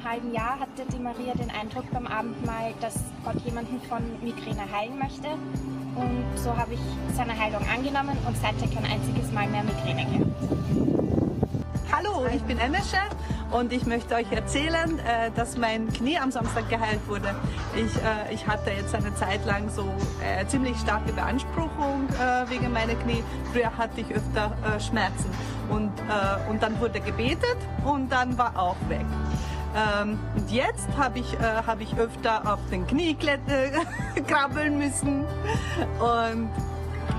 einem halben Jahr hatte die Maria den Eindruck beim Abendmahl, dass Gott jemanden von Migräne heilen möchte. Und so habe ich seine Heilung angenommen und seither kein einziges Mal mehr Migräne gehabt. Hallo, ich bin Emesche und ich möchte euch erzählen, äh, dass mein Knie am Samstag geheilt wurde. Ich, äh, ich hatte jetzt eine Zeit lang so äh, ziemlich starke Beanspruchung wegen meiner Knie. Früher hatte ich öfter Schmerzen und, und dann wurde gebetet und dann war auch weg. Ähm, und jetzt habe ich, äh, hab ich öfter auf den Knie krabbeln müssen und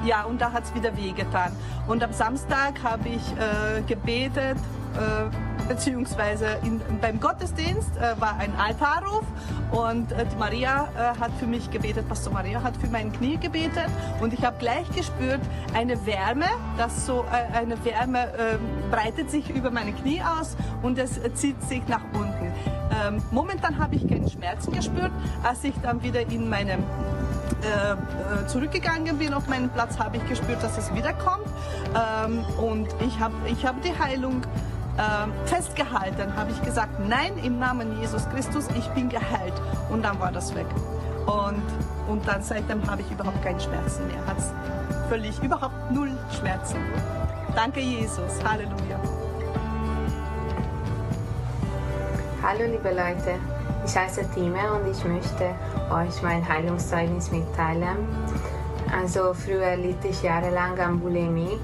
ja, und da hat es wieder wehgetan. Und am Samstag habe ich äh, gebetet, äh, beziehungsweise in, beim Gottesdienst äh, war ein Altarruf und äh, die Maria äh, hat für mich gebetet, Pastor Maria hat für mein Knie gebetet und ich habe gleich gespürt, eine Wärme, das so äh, eine Wärme ähm, breitet sich über meine Knie aus und es zieht sich nach unten. Ähm, momentan habe ich keine Schmerzen gespürt, als ich dann wieder in meinem äh, äh, zurückgegangen bin auf meinen Platz, habe ich gespürt, dass es wiederkommt. Ähm, und ich habe ich hab die Heilung äh, festgehalten, habe ich gesagt, nein, im Namen Jesus Christus, ich bin geheilt. Und dann war das weg. Und, und dann seitdem habe ich überhaupt keine Schmerzen mehr. Hat völlig, überhaupt null Schmerzen. Danke Jesus. Halleluja. Hallo liebe Leute, ich heiße Time und ich möchte euch mein Heilungszeugnis mitteilen. Also früher litt ich jahrelang an Bulimie.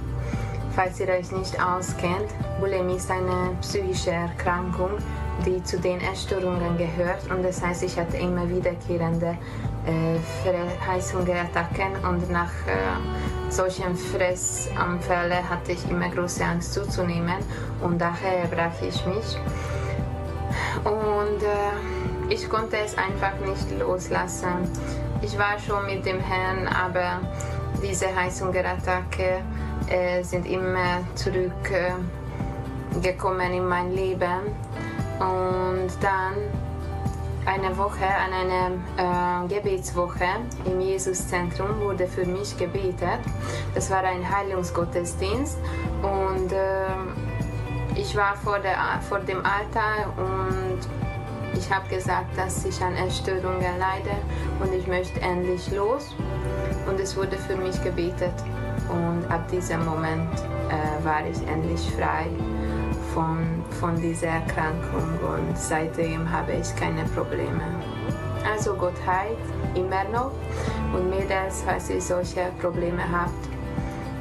Falls ihr euch nicht auskennt, Bulimie ist eine psychische Erkrankung, die zu den Essstörungen gehört und das heißt, ich hatte immer wiederkehrende äh, und nach äh, solchen Fressanfällen hatte ich immer große Angst zuzunehmen und daher brach ich mich. Und äh, ich konnte es einfach nicht loslassen. Ich war schon mit dem Herrn, aber diese Heißhungerattacke äh, sind immer zurückgekommen äh, in mein Leben. Und dann eine Woche, an einer äh, Gebetswoche im Jesuszentrum wurde für mich gebetet. Das war ein Heilungsgottesdienst und äh, ich war vor, der, vor dem Altar und ich habe gesagt, dass ich an Essstörungen leide und ich möchte endlich los. Und es wurde für mich gebetet. Und ab diesem Moment äh, war ich endlich frei von, von dieser Erkrankung und seitdem habe ich keine Probleme. Also Gott heilt immer noch und Mädels, falls ihr solche Probleme habt,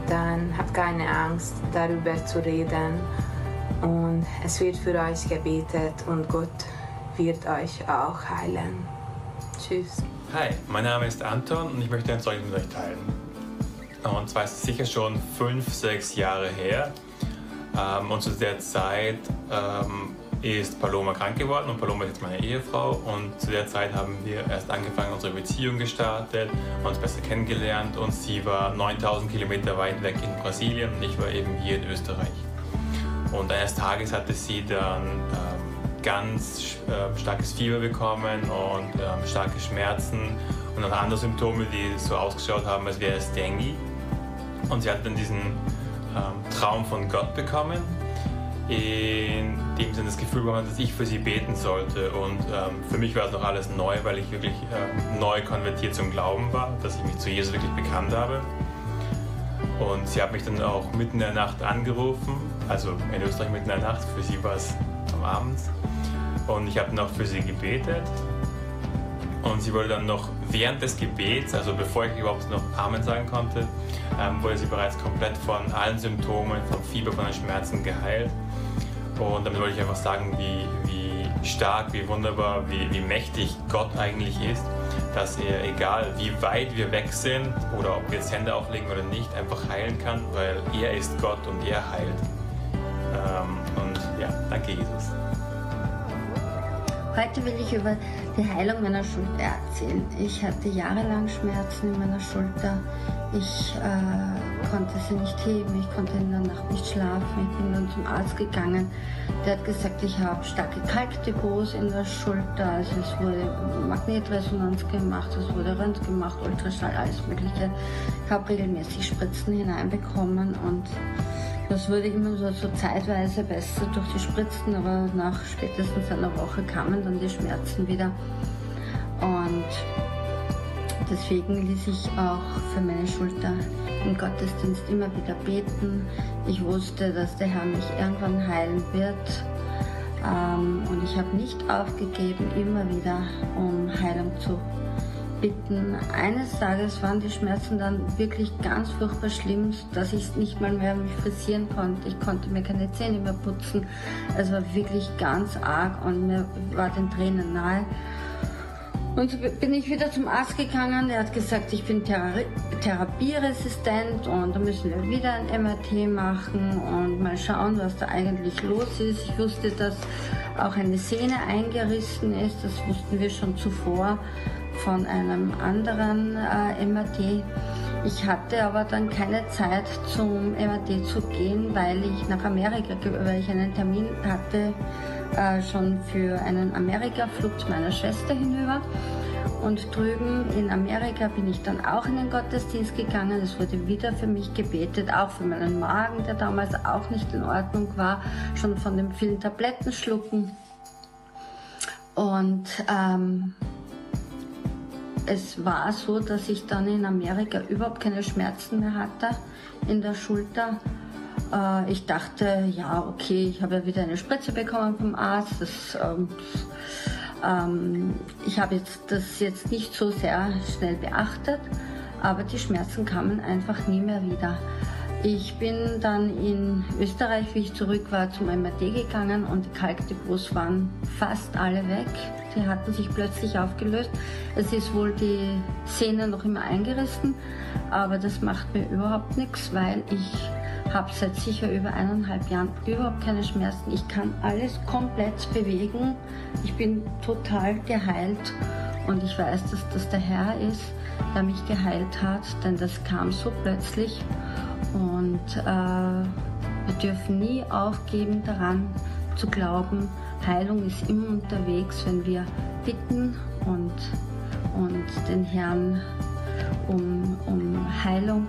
dann habt keine Angst darüber zu reden und es wird für euch gebetet und Gott wird euch auch heilen. Tschüss. Hi, mein Name ist Anton und ich möchte ein Zeugnis mit euch teilen. Und zwar ist es sicher schon fünf, sechs Jahre her. Ähm, und zu der Zeit ähm, ist Paloma krank geworden und Paloma ist jetzt meine Ehefrau. Und zu der Zeit haben wir erst angefangen, unsere Beziehung gestartet, uns besser kennengelernt. Und sie war 9000 Kilometer weit weg in Brasilien und ich war eben hier in Österreich. Und eines Tages hatte sie dann ähm, ganz äh, starkes Fieber bekommen und äh, starke Schmerzen und dann andere Symptome, die so ausgeschaut haben, als wäre es Dengue. Und sie hat dann diesen ähm, Traum von Gott bekommen, in dem sie das Gefühl bekommen, dass ich für sie beten sollte. Und ähm, für mich war es noch alles neu, weil ich wirklich äh, neu konvertiert zum Glauben war, dass ich mich zu Jesus wirklich bekannt habe. Und sie hat mich dann auch mitten in der Nacht angerufen, also in Österreich mitten in der Nacht, für sie war es am Abend. Und ich habe noch für sie gebetet. Und sie wurde dann noch während des Gebets, also bevor ich überhaupt noch Amen sagen konnte, ähm, wurde sie bereits komplett von allen Symptomen, vom Fieber, von den Schmerzen geheilt. Und damit wollte ich einfach sagen, wie, wie stark, wie wunderbar, wie, wie mächtig Gott eigentlich ist, dass er, egal wie weit wir weg sind oder ob wir jetzt Hände auflegen oder nicht, einfach heilen kann, weil er ist Gott und er heilt. Ähm, und ja, danke Jesus. Heute will ich über die Heilung meiner Schulter erzählen. Ich hatte jahrelang Schmerzen in meiner Schulter. Ich äh, konnte sie nicht heben, ich konnte in der Nacht nicht schlafen. Ich bin dann zum Arzt gegangen. Der hat gesagt, ich habe starke Kalkdepots in der Schulter. Also es wurde Magnetresonanz gemacht, es wurde Röntgen gemacht, Ultraschall, alles Mögliche. Ich habe regelmäßig Spritzen hineinbekommen und Das wurde immer so, so zeitweise besser durch die Spritzen, aber nach spätestens einer Woche kamen dann die Schmerzen wieder. Und deswegen ließ ich auch für meine Schulter im Gottesdienst immer wieder beten. Ich wusste, dass der Herr mich irgendwann heilen wird. Ähm, und ich habe nicht aufgegeben, immer wieder um Heilung zu bitten. Eines Tages waren die Schmerzen dann wirklich ganz furchtbar schlimm, dass ich nicht mal mehr mich frisieren konnte. Ich konnte mir keine Zähne mehr putzen. Es war wirklich ganz arg und mir war den Tränen nahe. Und so bin ich wieder zum Arzt gegangen. Er hat gesagt, ich bin Thera therapieresistent und da müssen wir wieder ein MRT machen und mal schauen, was da eigentlich los ist. Ich wusste, dass auch eine Sehne eingerissen ist. Das wussten wir schon zuvor von einem anderen äh, MRT. Ich hatte aber dann keine Zeit zum MRT zu gehen, weil ich nach Amerika, weil ich einen Termin hatte äh, schon für einen Amerika-Flug zu meiner Schwester hinüber. Und drüben in Amerika bin ich dann auch in den Gottesdienst gegangen. Es wurde wieder für mich gebetet, auch für meinen Magen, der damals auch nicht in Ordnung war, schon von den vielen Tabletten schlucken. Und ähm, es war so, dass ich dann in Amerika überhaupt keine Schmerzen mehr hatte in der Schulter. Äh, ich dachte, ja, okay, ich habe ja wieder eine Spritze bekommen vom Arzt. Das, ähm, ähm, ich habe jetzt das jetzt nicht so sehr schnell beachtet, aber die Schmerzen kamen einfach nie mehr wieder. Ich bin dann in Österreich, wie ich zurück war, zum MRT gegangen und die Kalkdepots waren fast alle weg. Die hatten sich plötzlich aufgelöst. Es ist wohl die Sehne noch immer eingerissen, aber das macht mir überhaupt nichts, weil ich habe seit sicher über eineinhalb Jahren überhaupt keine Schmerzen. Ich kann alles komplett bewegen. Ich bin total geheilt und ich weiß, dass das der Herr ist, der mich geheilt hat, denn das kam so plötzlich und äh, wir dürfen nie aufgeben daran zu glauben, Heilung ist immer unterwegs, wenn wir bitten und, und den Herrn um, um Heilung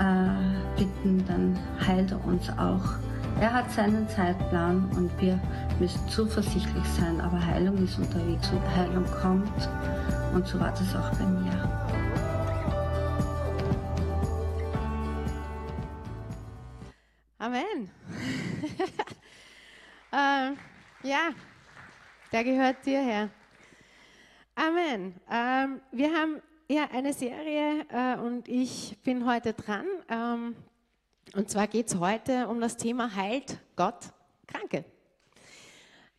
äh, bitten, dann heilt er uns auch. Er hat seinen Zeitplan und wir müssen zuversichtlich sein, aber Heilung ist unterwegs und Heilung kommt und so war das auch bei mir. Amen. ähm, ja, der gehört dir, Herr. Amen. Ähm, wir haben ja eine Serie äh, und ich bin heute dran. Ähm, und zwar geht es heute um das Thema Heilt Gott Kranke.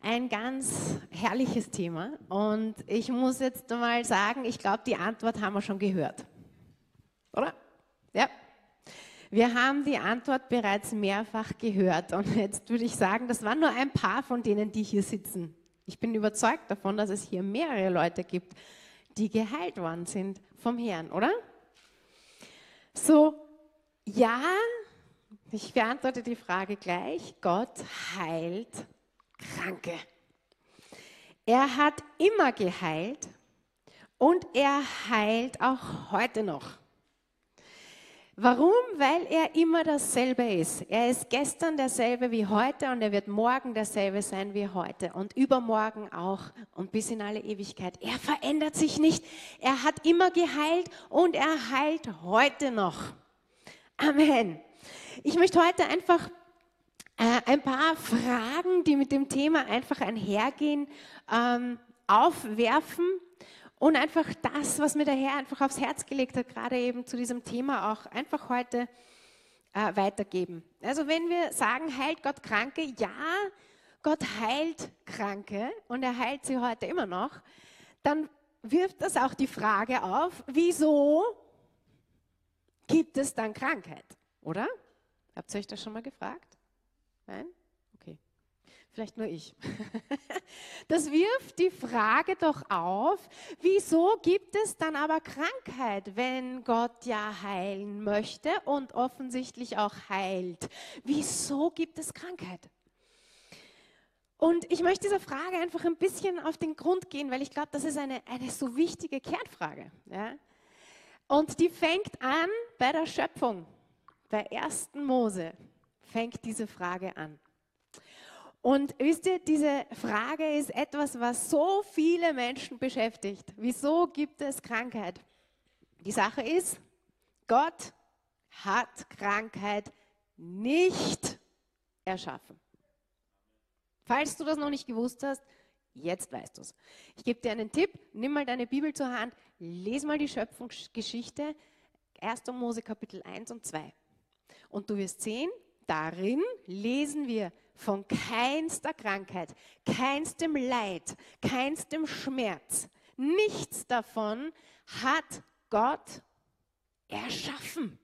Ein ganz herrliches Thema. Und ich muss jetzt mal sagen, ich glaube, die Antwort haben wir schon gehört. Oder? Ja. Wir haben die Antwort bereits mehrfach gehört und jetzt würde ich sagen, das waren nur ein paar von denen, die hier sitzen. Ich bin überzeugt davon, dass es hier mehrere Leute gibt, die geheilt worden sind vom Herrn, oder? So, ja, ich beantworte die Frage gleich. Gott heilt Kranke. Er hat immer geheilt und er heilt auch heute noch. Warum? Weil er immer dasselbe ist. Er ist gestern derselbe wie heute und er wird morgen derselbe sein wie heute und übermorgen auch und bis in alle Ewigkeit. Er verändert sich nicht. Er hat immer geheilt und er heilt heute noch. Amen. Ich möchte heute einfach äh, ein paar Fragen, die mit dem Thema einfach einhergehen, ähm, aufwerfen und einfach das, was mir der Herr einfach aufs Herz gelegt hat, gerade eben zu diesem Thema auch einfach heute äh, weitergeben. Also wenn wir sagen, heilt Gott Kranke, ja, Gott heilt Kranke und er heilt sie heute immer noch, dann wirft das auch die Frage auf, wieso gibt es dann Krankheit, oder? Habt ihr euch das schon mal gefragt? Nein? Vielleicht nur ich. Das wirft die Frage doch auf, wieso gibt es dann aber Krankheit, wenn Gott ja heilen möchte und offensichtlich auch heilt? Wieso gibt es Krankheit? Und ich möchte dieser Frage einfach ein bisschen auf den Grund gehen, weil ich glaube, das ist eine, eine so wichtige Kernfrage. Ja? Und die fängt an bei der Schöpfung, bei 1. Mose fängt diese Frage an. Und wisst ihr, diese Frage ist etwas, was so viele Menschen beschäftigt. Wieso gibt es Krankheit? Die Sache ist, Gott hat Krankheit nicht erschaffen. Falls du das noch nicht gewusst hast, jetzt weißt du es. Ich gebe dir einen Tipp, nimm mal deine Bibel zur Hand, lese mal die Schöpfungsgeschichte, 1. Mose Kapitel 1 und 2. Und du wirst sehen, darin lesen wir von keinster Krankheit, keinstem Leid, keinstem Schmerz. Nichts davon hat Gott erschaffen.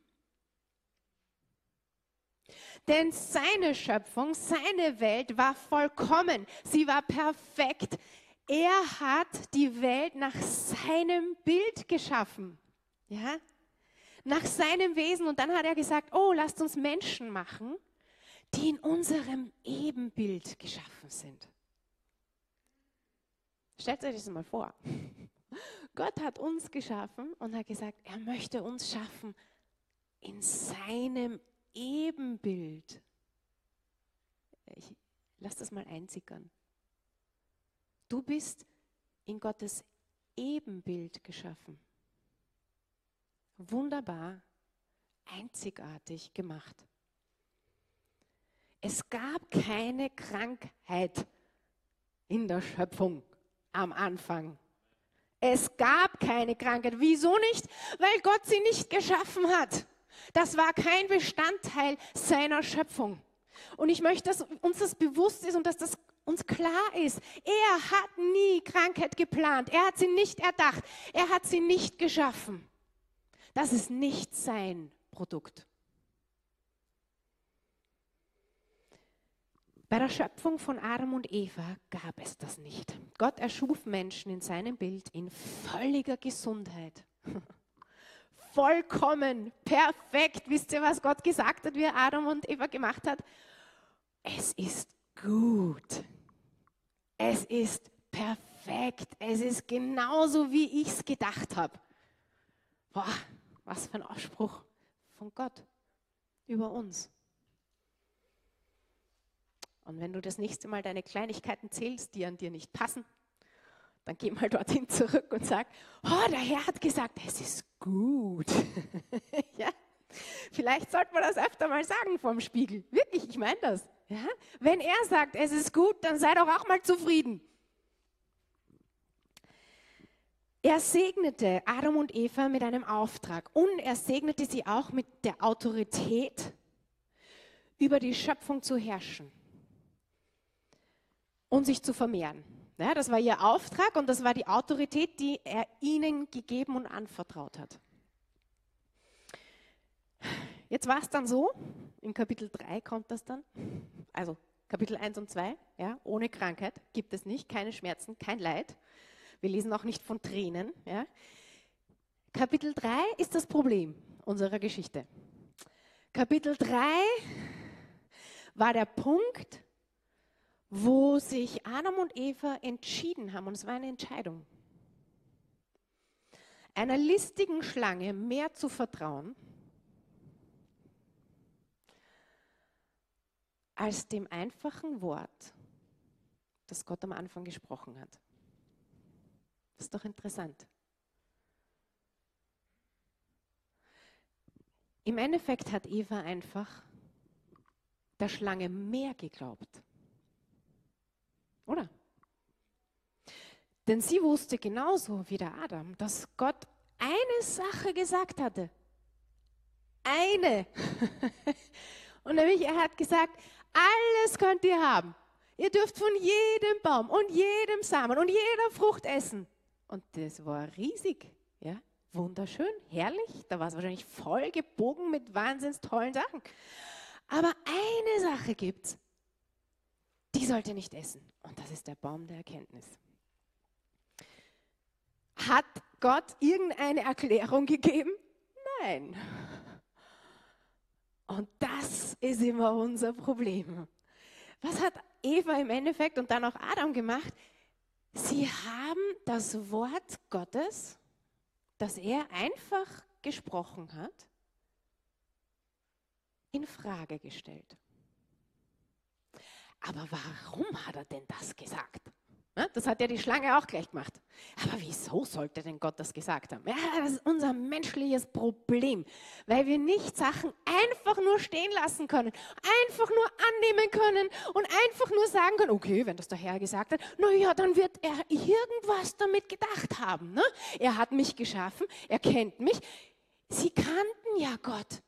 Denn seine Schöpfung, seine Welt war vollkommen. Sie war perfekt. Er hat die Welt nach seinem Bild geschaffen. Ja? Nach seinem Wesen. Und dann hat er gesagt, oh, lasst uns Menschen machen, die in unserem Ebenbild geschaffen sind. Stellt euch das mal vor. Gott hat uns geschaffen und hat gesagt, er möchte uns schaffen in seinem Ebenbild. Ich lass das mal einsickern. Du bist in Gottes Ebenbild geschaffen. Wunderbar, einzigartig gemacht. Es gab keine Krankheit in der Schöpfung am Anfang. Es gab keine Krankheit. Wieso nicht? Weil Gott sie nicht geschaffen hat. Das war kein Bestandteil seiner Schöpfung. Und ich möchte, dass uns das bewusst ist und dass das uns klar ist. Er hat nie Krankheit geplant. Er hat sie nicht erdacht. Er hat sie nicht geschaffen. Das ist nicht sein Produkt. Bei der Schöpfung von Adam und Eva gab es das nicht. Gott erschuf Menschen in seinem Bild in völliger Gesundheit. Vollkommen, perfekt. Wisst ihr, was Gott gesagt hat, wie er Adam und Eva gemacht hat? Es ist gut. Es ist perfekt. Es ist genauso, wie ich es gedacht habe. Boah, was für ein Ausspruch von Gott über uns. Und wenn du das nächste Mal deine Kleinigkeiten zählst, die an dir nicht passen, dann geh mal dorthin zurück und sag, oh, der Herr hat gesagt, es ist gut. ja? Vielleicht sollte man das öfter mal sagen vom Spiegel. Wirklich, ich meine das. Ja? Wenn er sagt, es ist gut, dann sei doch auch mal zufrieden. Er segnete Adam und Eva mit einem Auftrag und er segnete sie auch mit der Autorität, über die Schöpfung zu herrschen und sich zu vermehren. Ja, das war ihr Auftrag und das war die Autorität, die er ihnen gegeben und anvertraut hat. Jetzt war es dann so, in Kapitel 3 kommt das dann, also Kapitel 1 und 2, ja, ohne Krankheit gibt es nicht, keine Schmerzen, kein Leid. Wir lesen auch nicht von Tränen. Ja. Kapitel 3 ist das Problem unserer Geschichte. Kapitel 3 war der Punkt, wo sich Adam und Eva entschieden haben, und es war eine Entscheidung, einer listigen Schlange mehr zu vertrauen, als dem einfachen Wort, das Gott am Anfang gesprochen hat. Das ist doch interessant. Im Endeffekt hat Eva einfach der Schlange mehr geglaubt oder? Denn sie wusste genauso wie der Adam, dass Gott eine Sache gesagt hatte. Eine. Und nämlich, er hat gesagt, alles könnt ihr haben. Ihr dürft von jedem Baum und jedem Samen und jeder Frucht essen. Und das war riesig, ja, wunderschön, herrlich. Da war es wahrscheinlich voll gebogen mit wahnsinns tollen Sachen. Aber eine Sache gibt's die sollte nicht essen. Und das ist der Baum der Erkenntnis. Hat Gott irgendeine Erklärung gegeben? Nein. Und das ist immer unser Problem. Was hat Eva im Endeffekt und dann auch Adam gemacht? Sie haben das Wort Gottes, das er einfach gesprochen hat, in Frage gestellt. Aber warum hat er denn das gesagt? Das hat ja die Schlange auch gleich gemacht. Aber wieso sollte denn Gott das gesagt haben? Ja, das ist unser menschliches Problem, weil wir nicht Sachen einfach nur stehen lassen können, einfach nur annehmen können und einfach nur sagen können, okay, wenn das der Herr gesagt hat, naja, dann wird er irgendwas damit gedacht haben. Ne? Er hat mich geschaffen, er kennt mich. Sie kannten ja Gott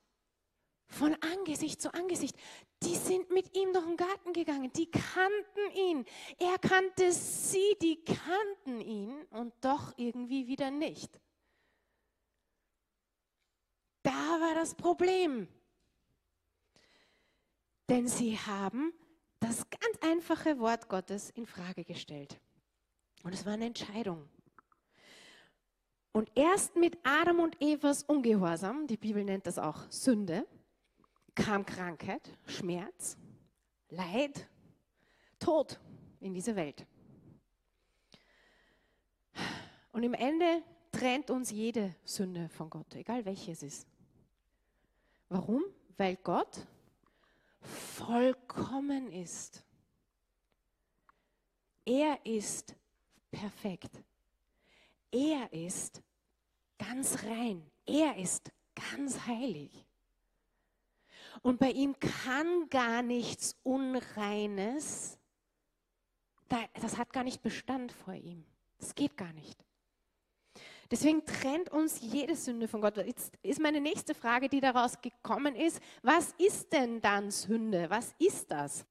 von Angesicht zu Angesicht. Die sind mit ihm durch den Garten gegangen, die kannten ihn. Er kannte sie, die kannten ihn und doch irgendwie wieder nicht. Da war das Problem. Denn sie haben das ganz einfache Wort Gottes in Frage gestellt. Und es war eine Entscheidung. Und erst mit Adam und Evas Ungehorsam, die Bibel nennt das auch Sünde, kam Krankheit, Schmerz, Leid, Tod in diese Welt. Und im Ende trennt uns jede Sünde von Gott, egal welche es ist. Warum? Weil Gott vollkommen ist. Er ist perfekt. Er ist ganz rein. Er ist ganz heilig. Und bei ihm kann gar nichts Unreines, das hat gar nicht Bestand vor ihm. Das geht gar nicht. Deswegen trennt uns jede Sünde von Gott. Jetzt ist meine nächste Frage, die daraus gekommen ist, was ist denn dann Sünde? Was ist das?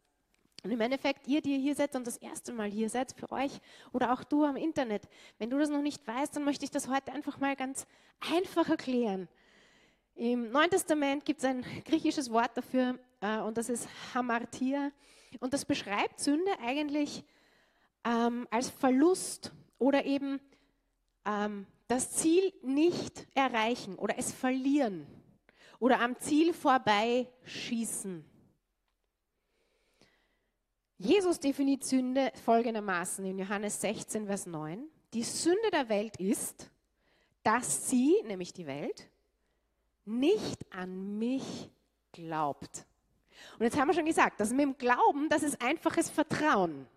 Und im Endeffekt, ihr, die hier seid und das erste Mal hier seid, für euch oder auch du am Internet, wenn du das noch nicht weißt, dann möchte ich das heute einfach mal ganz einfach erklären. Im Neuen Testament gibt es ein griechisches Wort dafür äh, und das ist Hamartia. Und das beschreibt Sünde eigentlich ähm, als Verlust oder eben ähm, das Ziel nicht erreichen oder es verlieren oder am Ziel vorbeischießen. Jesus definiert Sünde folgendermaßen in Johannes 16, Vers 9. Die Sünde der Welt ist, dass sie, nämlich die Welt, nicht an mich glaubt. Und jetzt haben wir schon gesagt, dass mit dem Glauben, das ist einfaches Vertrauen.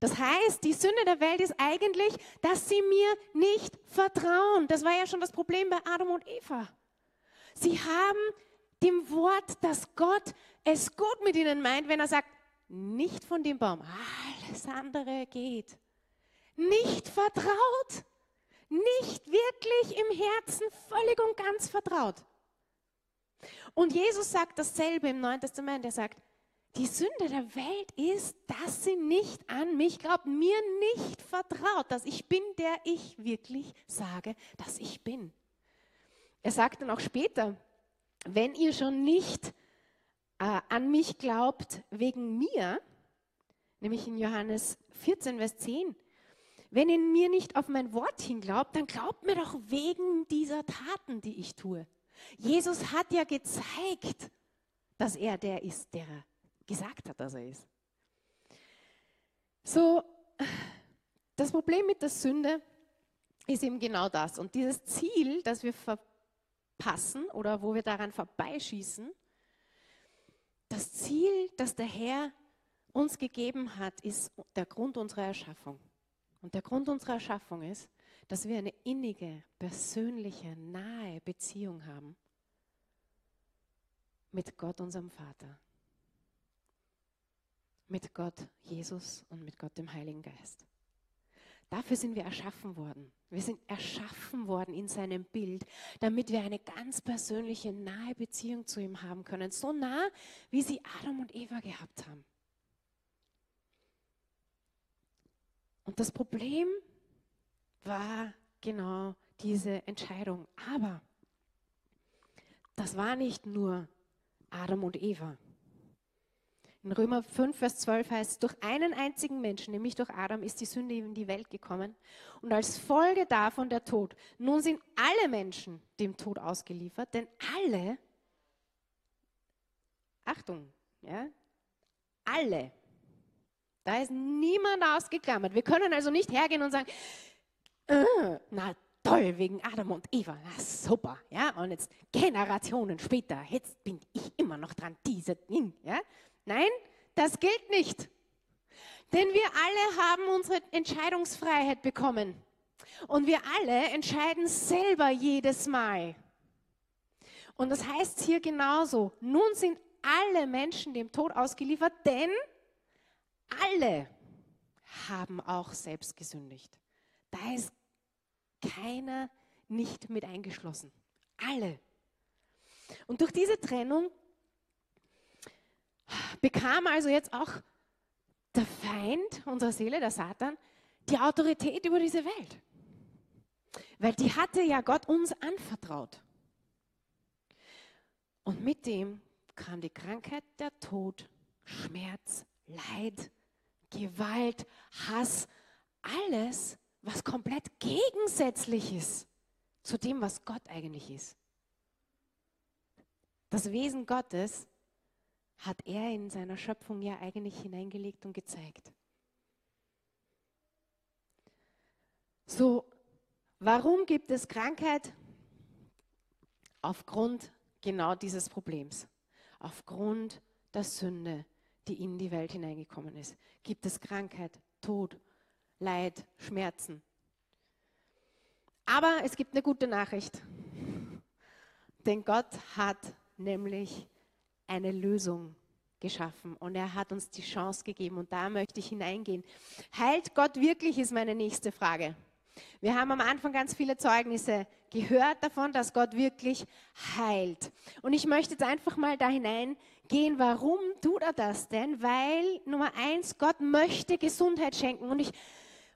Das heißt, die Sünde der Welt ist eigentlich, dass sie mir nicht vertrauen. Das war ja schon das Problem bei Adam und Eva. Sie haben dem Wort, dass Gott es gut mit ihnen meint, wenn er sagt, nicht von dem Baum, alles andere geht. Nicht vertraut nicht wirklich im Herzen völlig und ganz vertraut. Und Jesus sagt dasselbe im Neuen Testament. Er sagt, die Sünde der Welt ist, dass sie nicht an mich glaubt, mir nicht vertraut, dass ich bin, der ich wirklich sage, dass ich bin. Er sagt dann auch später, wenn ihr schon nicht äh, an mich glaubt wegen mir, nämlich in Johannes 14, Vers 10, wenn ihr mir nicht auf mein Wort hin glaubt, dann glaubt mir doch wegen dieser Taten, die ich tue. Jesus hat ja gezeigt, dass er der ist, der gesagt hat, dass er ist. So, das Problem mit der Sünde ist eben genau das. Und dieses Ziel, das wir verpassen oder wo wir daran vorbeischießen, das Ziel, das der Herr uns gegeben hat, ist der Grund unserer Erschaffung. Und der Grund unserer Erschaffung ist, dass wir eine innige, persönliche, nahe Beziehung haben mit Gott, unserem Vater, mit Gott, Jesus und mit Gott, dem Heiligen Geist. Dafür sind wir erschaffen worden. Wir sind erschaffen worden in seinem Bild, damit wir eine ganz persönliche, nahe Beziehung zu ihm haben können. So nah, wie sie Adam und Eva gehabt haben. Und das Problem war genau diese Entscheidung. Aber das war nicht nur Adam und Eva. In Römer 5, Vers 12 heißt es, durch einen einzigen Menschen, nämlich durch Adam, ist die Sünde in die Welt gekommen und als Folge davon der Tod. Nun sind alle Menschen dem Tod ausgeliefert, denn alle, Achtung, ja, alle da ist niemand ausgeklammert. Wir können also nicht hergehen und sagen, äh, na toll, wegen Adam und Eva, na super, ja, und jetzt Generationen später, jetzt bin ich immer noch dran, diese Ding, ja. Nein, das gilt nicht. Denn wir alle haben unsere Entscheidungsfreiheit bekommen. Und wir alle entscheiden selber jedes Mal. Und das heißt hier genauso. Nun sind alle Menschen dem Tod ausgeliefert, denn alle haben auch selbst gesündigt. Da ist keiner nicht mit eingeschlossen. Alle. Und durch diese Trennung bekam also jetzt auch der Feind unserer Seele, der Satan, die Autorität über diese Welt. Weil die hatte ja Gott uns anvertraut. Und mit dem kam die Krankheit, der Tod, Schmerz, Leid, Gewalt, Hass, alles, was komplett gegensätzlich ist zu dem, was Gott eigentlich ist. Das Wesen Gottes hat er in seiner Schöpfung ja eigentlich hineingelegt und gezeigt. So, warum gibt es Krankheit? Aufgrund genau dieses Problems. Aufgrund der Sünde, die in die Welt hineingekommen ist, gibt es Krankheit, Tod, Leid, Schmerzen. Aber es gibt eine gute Nachricht. Denn Gott hat nämlich eine Lösung geschaffen und er hat uns die Chance gegeben und da möchte ich hineingehen. Heilt Gott wirklich, ist meine nächste Frage. Wir haben am Anfang ganz viele Zeugnisse gehört davon, dass Gott wirklich heilt. Und ich möchte jetzt einfach mal da hineingehen, warum tut er das denn? Weil Nummer eins, Gott möchte Gesundheit schenken. Und ich,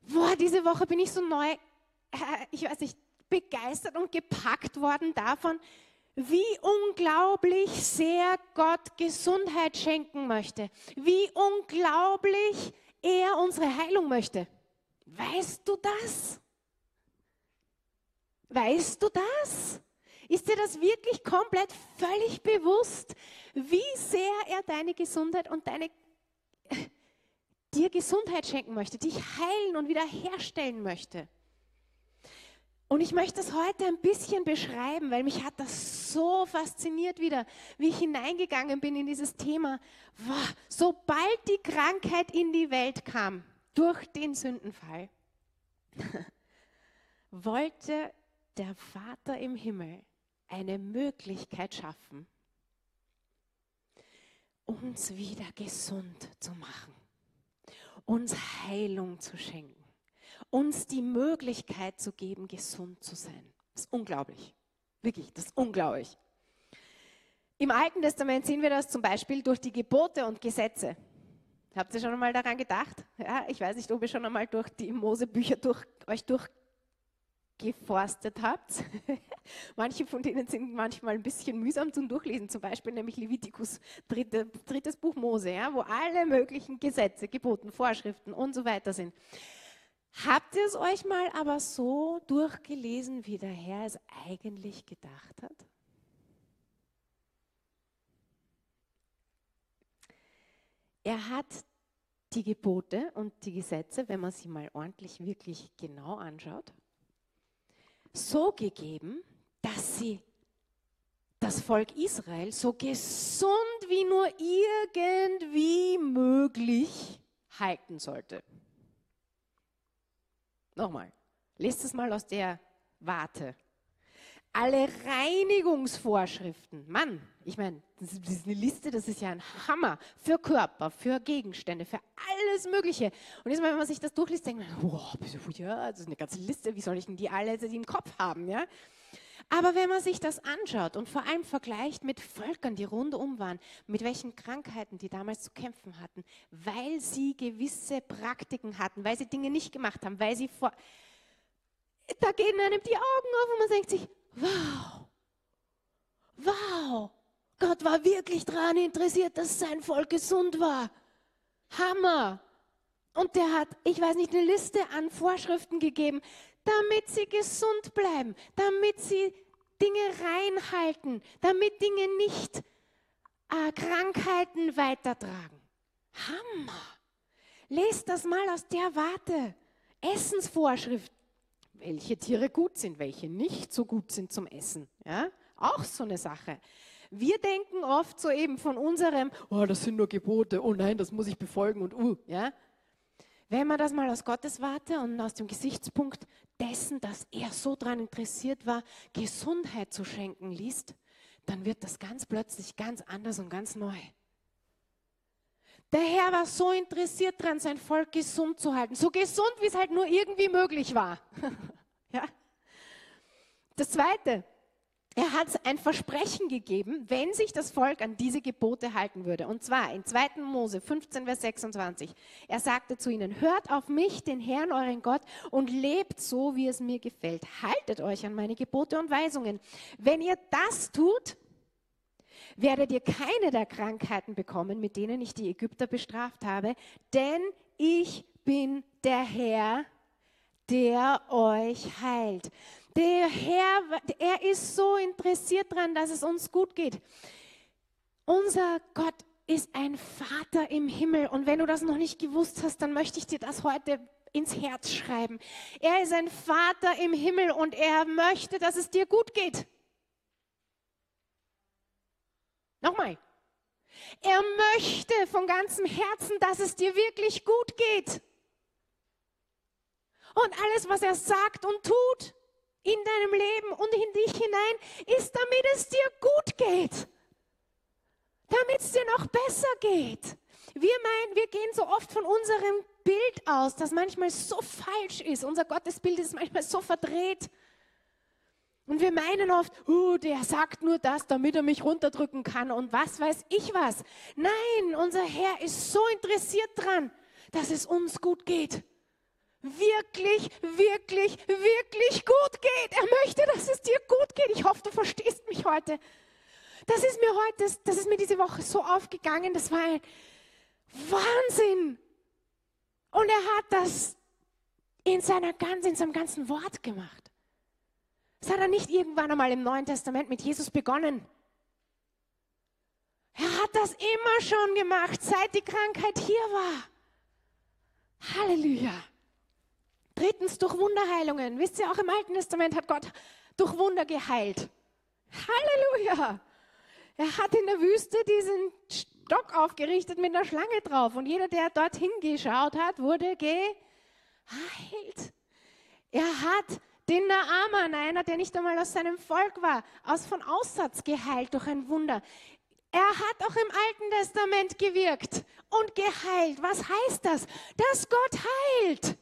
boah, diese Woche bin ich so neu, äh, ich weiß nicht, begeistert und gepackt worden davon, wie unglaublich sehr Gott Gesundheit schenken möchte, wie unglaublich er unsere Heilung möchte. Weißt du das? Weißt du das? Ist dir das wirklich komplett völlig bewusst, wie sehr er deine Gesundheit und deine dir Gesundheit schenken möchte, dich heilen und wiederherstellen möchte? Und ich möchte es heute ein bisschen beschreiben, weil mich hat das so fasziniert wieder, wie ich hineingegangen bin in dieses Thema. Wow, sobald die Krankheit in die Welt kam, durch den Sündenfall, wollte der Vater im Himmel eine Möglichkeit schaffen, uns wieder gesund zu machen, uns Heilung zu schenken uns die Möglichkeit zu geben, gesund zu sein. Das ist unglaublich. Wirklich, das ist unglaublich. Im Alten Testament sehen wir das zum Beispiel durch die Gebote und Gesetze. Habt ihr schon einmal daran gedacht? Ja, ich weiß nicht, ob ihr schon einmal durch die Mosebücher durch, euch durchgeforstet habt. Manche von denen sind manchmal ein bisschen mühsam zum Durchlesen, zum Beispiel nämlich Levitikus, dritte, drittes Buch Mose, ja, wo alle möglichen Gesetze, Geboten, Vorschriften und so weiter sind. Habt ihr es euch mal aber so durchgelesen, wie der Herr es eigentlich gedacht hat? Er hat die Gebote und die Gesetze, wenn man sie mal ordentlich, wirklich genau anschaut, so gegeben, dass sie das Volk Israel so gesund wie nur irgendwie möglich halten sollte. Nochmal, lest es mal aus der Warte. Alle Reinigungsvorschriften, Mann, ich meine, das ist eine Liste, das ist ja ein Hammer für Körper, für Gegenstände, für alles Mögliche. Und jetzt mal, wenn man sich das durchliest, denkt man, wow, das ist eine ganze Liste, wie soll ich denn die alle im Kopf haben, ja? Aber wenn man sich das anschaut und vor allem vergleicht mit Völkern, die rundum waren, mit welchen Krankheiten die damals zu kämpfen hatten, weil sie gewisse Praktiken hatten, weil sie Dinge nicht gemacht haben, weil sie vor... Da gehen einem die Augen auf und man denkt sich, wow, wow, Gott war wirklich daran interessiert, dass sein Volk gesund war. Hammer. Und der hat, ich weiß nicht, eine Liste an Vorschriften gegeben, damit sie gesund bleiben, damit sie Dinge reinhalten, damit Dinge nicht äh, Krankheiten weitertragen. Hammer! Lest das mal aus der Warte. Essensvorschrift. Welche Tiere gut sind, welche nicht so gut sind zum Essen. Ja? Auch so eine Sache. Wir denken oft so eben von unserem, oh, das sind nur Gebote, oh nein, das muss ich befolgen und uh, ja. Wenn man das mal aus Gottes Warte und aus dem Gesichtspunkt dessen, dass er so daran interessiert war, Gesundheit zu schenken, liest, dann wird das ganz plötzlich ganz anders und ganz neu. Der Herr war so interessiert daran, sein Volk gesund zu halten. So gesund, wie es halt nur irgendwie möglich war. ja? Das Zweite, er hat ein Versprechen gegeben, wenn sich das Volk an diese Gebote halten würde. Und zwar in 2. Mose 15, Vers 26. Er sagte zu ihnen, hört auf mich, den Herrn, euren Gott, und lebt so, wie es mir gefällt. Haltet euch an meine Gebote und Weisungen. Wenn ihr das tut, werdet ihr keine der Krankheiten bekommen, mit denen ich die Ägypter bestraft habe, denn ich bin der Herr, der euch heilt. Der Herr, er ist so interessiert daran, dass es uns gut geht. Unser Gott ist ein Vater im Himmel. Und wenn du das noch nicht gewusst hast, dann möchte ich dir das heute ins Herz schreiben. Er ist ein Vater im Himmel und er möchte, dass es dir gut geht. Nochmal. Er möchte von ganzem Herzen, dass es dir wirklich gut geht. Und alles, was er sagt und tut, in deinem Leben und in dich hinein, ist, damit es dir gut geht. Damit es dir noch besser geht. Wir meinen, wir gehen so oft von unserem Bild aus, das manchmal so falsch ist. Unser Gottesbild ist manchmal so verdreht. Und wir meinen oft, oh, der sagt nur das, damit er mich runterdrücken kann und was weiß ich was. Nein, unser Herr ist so interessiert dran, dass es uns gut geht wirklich, wirklich, wirklich gut geht. Er möchte, dass es dir gut geht. Ich hoffe, du verstehst mich heute. Das ist mir heute, das ist mir diese Woche so aufgegangen. Das war ein Wahnsinn. Und er hat das in, seiner in seinem ganzen Wort gemacht. Das hat er nicht irgendwann einmal im Neuen Testament mit Jesus begonnen. Er hat das immer schon gemacht, seit die Krankheit hier war. Halleluja. Drittens durch Wunderheilungen. Wisst ihr, auch im Alten Testament hat Gott durch Wunder geheilt. Halleluja! Er hat in der Wüste diesen Stock aufgerichtet mit einer Schlange drauf und jeder, der dorthin geschaut hat, wurde geheilt. Er hat den Naaman, einer, der nicht einmal aus seinem Volk war, aus von Aussatz geheilt durch ein Wunder. Er hat auch im Alten Testament gewirkt und geheilt. Was heißt das? Dass Gott heilt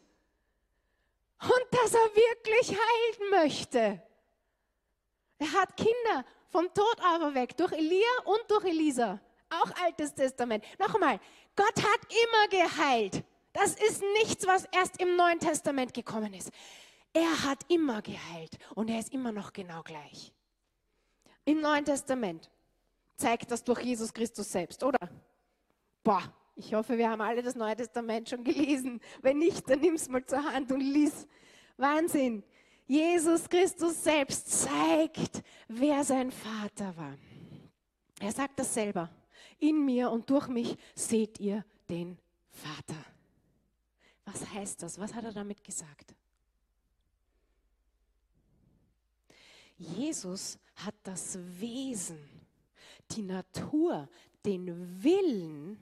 und dass er wirklich heilen möchte. Er hat Kinder vom Tod aber weg, durch Elia und durch Elisa. Auch Altes Testament. Nochmal, Gott hat immer geheilt. Das ist nichts, was erst im Neuen Testament gekommen ist. Er hat immer geheilt und er ist immer noch genau gleich. Im Neuen Testament zeigt das durch Jesus Christus selbst, oder? Boah, ich hoffe, wir haben alle das Neue Testament schon gelesen. Wenn nicht, dann nimm es mal zur Hand und lies. Wahnsinn. Jesus Christus selbst zeigt, wer sein Vater war. Er sagt das selber. In mir und durch mich seht ihr den Vater. Was heißt das? Was hat er damit gesagt? Jesus hat das Wesen, die Natur, den Willen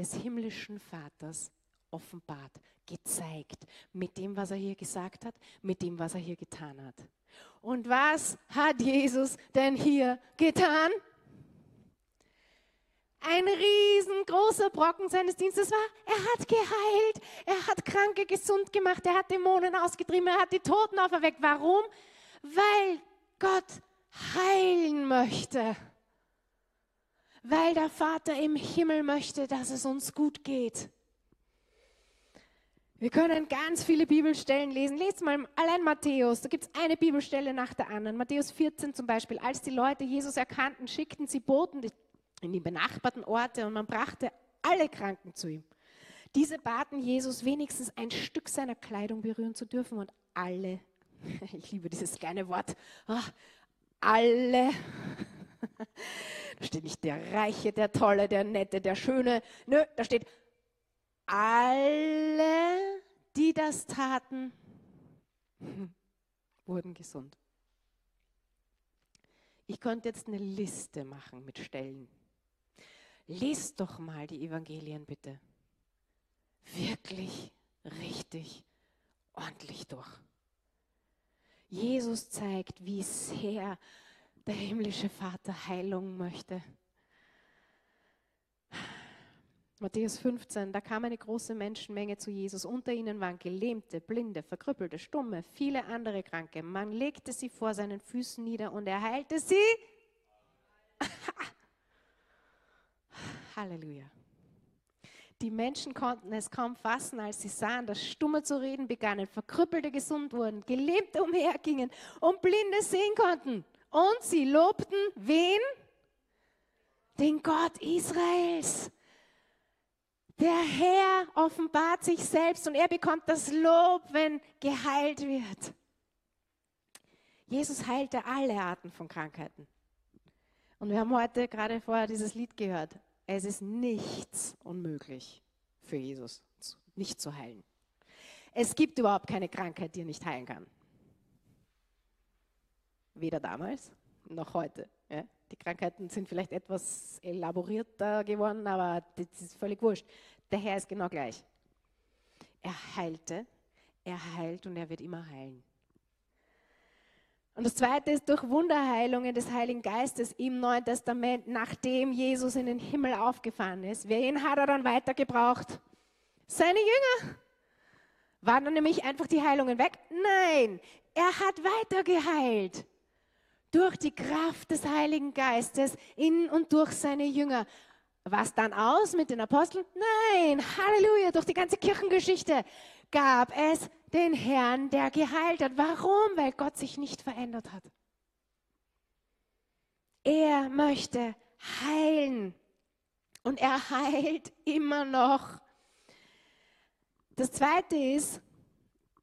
des himmlischen Vaters offenbart, gezeigt, mit dem, was er hier gesagt hat, mit dem, was er hier getan hat. Und was hat Jesus denn hier getan? Ein riesengroßer Brocken seines Dienstes war, er hat geheilt, er hat Kranke gesund gemacht, er hat Dämonen ausgetrieben, er hat die Toten auferweckt. Warum? Weil Gott heilen möchte weil der Vater im Himmel möchte, dass es uns gut geht. Wir können ganz viele Bibelstellen lesen. Lest mal allein Matthäus, da gibt es eine Bibelstelle nach der anderen. Matthäus 14 zum Beispiel. Als die Leute Jesus erkannten, schickten sie Boten in die benachbarten Orte und man brachte alle Kranken zu ihm. Diese baten Jesus wenigstens ein Stück seiner Kleidung berühren zu dürfen und alle, ich liebe dieses kleine Wort, ah, alle Da steht nicht der Reiche, der Tolle, der Nette, der Schöne. Nö, da steht alle, die das taten, wurden gesund. Ich könnte jetzt eine Liste machen mit Stellen. Lest doch mal die Evangelien bitte. Wirklich, richtig, ordentlich durch. Jesus zeigt, wie sehr der himmlische Vater Heilung möchte. Matthäus 15, da kam eine große Menschenmenge zu Jesus. Unter ihnen waren Gelähmte, Blinde, Verkrüppelte, Stumme, viele andere Kranke. Man legte sie vor seinen Füßen nieder und er heilte sie. Halleluja. Die Menschen konnten es kaum fassen, als sie sahen, dass Stumme zu reden begannen, Verkrüppelte gesund wurden, Gelähmte umhergingen und Blinde sehen konnten. Und sie lobten wen? Den Gott Israels. Der Herr offenbart sich selbst und er bekommt das Lob, wenn geheilt wird. Jesus heilte alle Arten von Krankheiten. Und wir haben heute gerade vorher dieses Lied gehört. Es ist nichts unmöglich für Jesus, nicht zu heilen. Es gibt überhaupt keine Krankheit, die er nicht heilen kann. Weder damals noch heute. Ja? Die Krankheiten sind vielleicht etwas elaborierter geworden, aber das ist völlig wurscht. Der Herr ist genau gleich. Er heilte, er heilt und er wird immer heilen. Und das zweite ist durch Wunderheilungen des Heiligen Geistes im Neuen Testament, nachdem Jesus in den Himmel aufgefahren ist. Wen hat er dann weiter gebraucht? Seine Jünger. Waren dann nämlich einfach die Heilungen weg? Nein, er hat weiter geheilt durch die Kraft des Heiligen Geistes in und durch seine Jünger. Was dann aus mit den Aposteln? Nein, Halleluja, durch die ganze Kirchengeschichte gab es den Herrn, der geheilt hat. Warum? Weil Gott sich nicht verändert hat. Er möchte heilen und er heilt immer noch. Das zweite ist,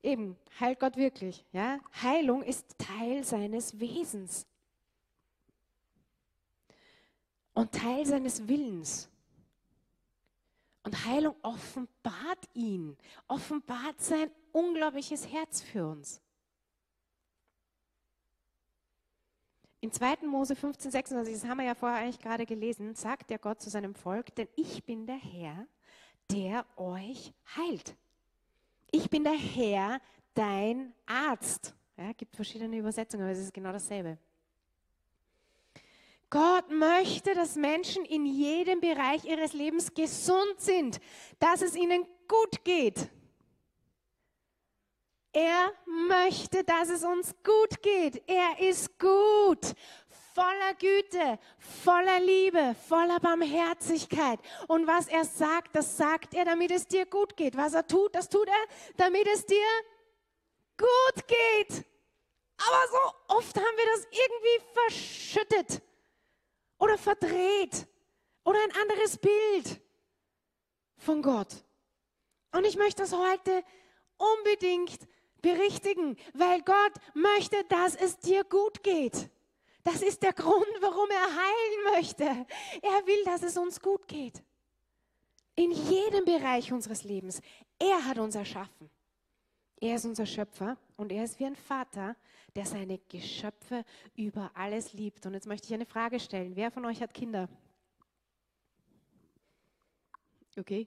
Eben, heilt Gott wirklich. Ja? Heilung ist Teil seines Wesens und Teil seines Willens. Und Heilung offenbart ihn, offenbart sein unglaubliches Herz für uns. In 2. Mose 15, 26, das haben wir ja vorher eigentlich gerade gelesen, sagt der Gott zu seinem Volk, denn ich bin der Herr, der euch heilt. Ich bin der Herr, dein Arzt. Ja, gibt verschiedene Übersetzungen, aber es ist genau dasselbe. Gott möchte, dass Menschen in jedem Bereich ihres Lebens gesund sind, dass es ihnen gut geht. Er möchte, dass es uns gut geht. Er ist gut voller Güte, voller Liebe, voller Barmherzigkeit. Und was er sagt, das sagt er, damit es dir gut geht. Was er tut, das tut er, damit es dir gut geht. Aber so oft haben wir das irgendwie verschüttet oder verdreht oder ein anderes Bild von Gott. Und ich möchte das heute unbedingt berichtigen, weil Gott möchte, dass es dir gut geht. Das ist der Grund, warum er heilen möchte. Er will, dass es uns gut geht. In jedem Bereich unseres Lebens. Er hat uns erschaffen. Er ist unser Schöpfer und er ist wie ein Vater, der seine Geschöpfe über alles liebt. Und jetzt möchte ich eine Frage stellen. Wer von euch hat Kinder? Okay.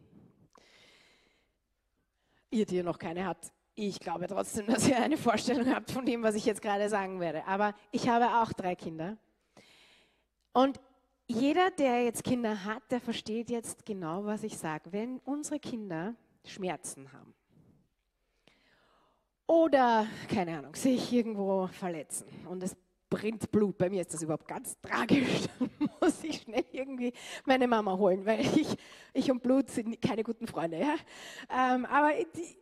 Ihr, die noch keine habt, ich glaube trotzdem, dass ihr eine Vorstellung habt von dem, was ich jetzt gerade sagen werde. Aber ich habe auch drei Kinder. Und jeder, der jetzt Kinder hat, der versteht jetzt genau, was ich sage. Wenn unsere Kinder Schmerzen haben oder, keine Ahnung, sich irgendwo verletzen und es bringt Blut. Bei mir ist das überhaupt ganz tragisch. Dann muss ich schnell irgendwie meine Mama holen, weil ich, ich und Blut sind keine guten Freunde. Ja? Ähm, aber die,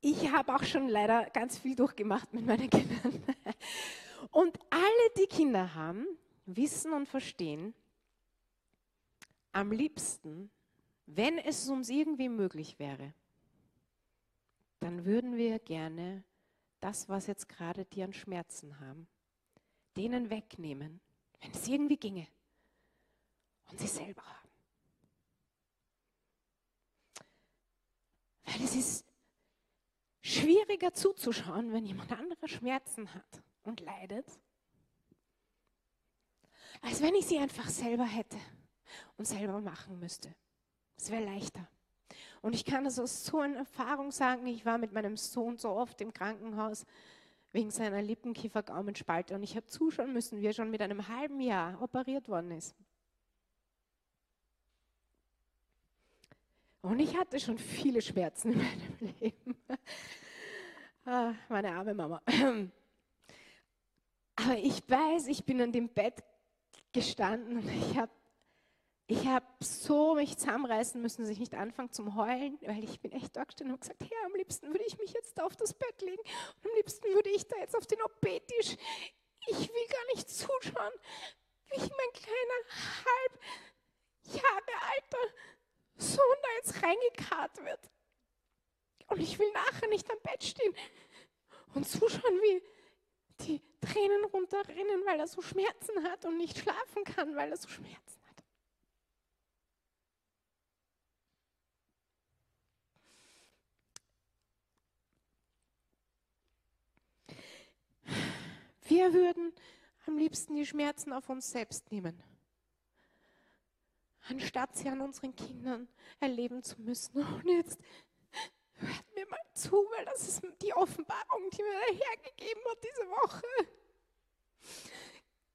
ich habe auch schon leider ganz viel durchgemacht mit meinen Kindern. Und alle, die Kinder haben, wissen und verstehen, am liebsten, wenn es uns irgendwie möglich wäre, dann würden wir gerne das, was jetzt gerade die an Schmerzen haben, denen wegnehmen, wenn es irgendwie ginge, und sie selber haben. Weil es ist schwieriger zuzuschauen, wenn jemand andere Schmerzen hat und leidet, als wenn ich sie einfach selber hätte und selber machen müsste. Es wäre leichter. Und ich kann das aus so einer Erfahrung sagen, ich war mit meinem Sohn so oft im Krankenhaus wegen seiner Lippenkiefer-Gaumenspalte und ich habe zuschauen müssen, wie er schon mit einem halben Jahr operiert worden ist. Und ich hatte schon viele Schmerzen in meinem Leben. Ah, meine arme Mama. Aber ich weiß, ich bin an dem Bett gestanden und ich habe ich habe so mich zusammenreißen müssen, dass ich nicht anfange zum Heulen, weil ich bin echt da gestanden und gesagt, Herr, am liebsten würde ich mich jetzt auf das Bett legen und am liebsten würde ich da jetzt auf den OP-Tisch. Ich will gar nicht zuschauen, wie ich mein kleiner, halb Jahre alter Sohn da jetzt reingekarrt wird. Und ich will nachher nicht am Bett stehen und zuschauen, wie die Tränen runterrinnen, weil er so Schmerzen hat und nicht schlafen kann, weil er so Schmerzen hat. Wir würden am liebsten die Schmerzen auf uns selbst nehmen, anstatt sie an unseren Kindern erleben zu müssen. Und jetzt hört mir mal zu, weil das ist die Offenbarung, die mir der Herr gegeben hat diese Woche.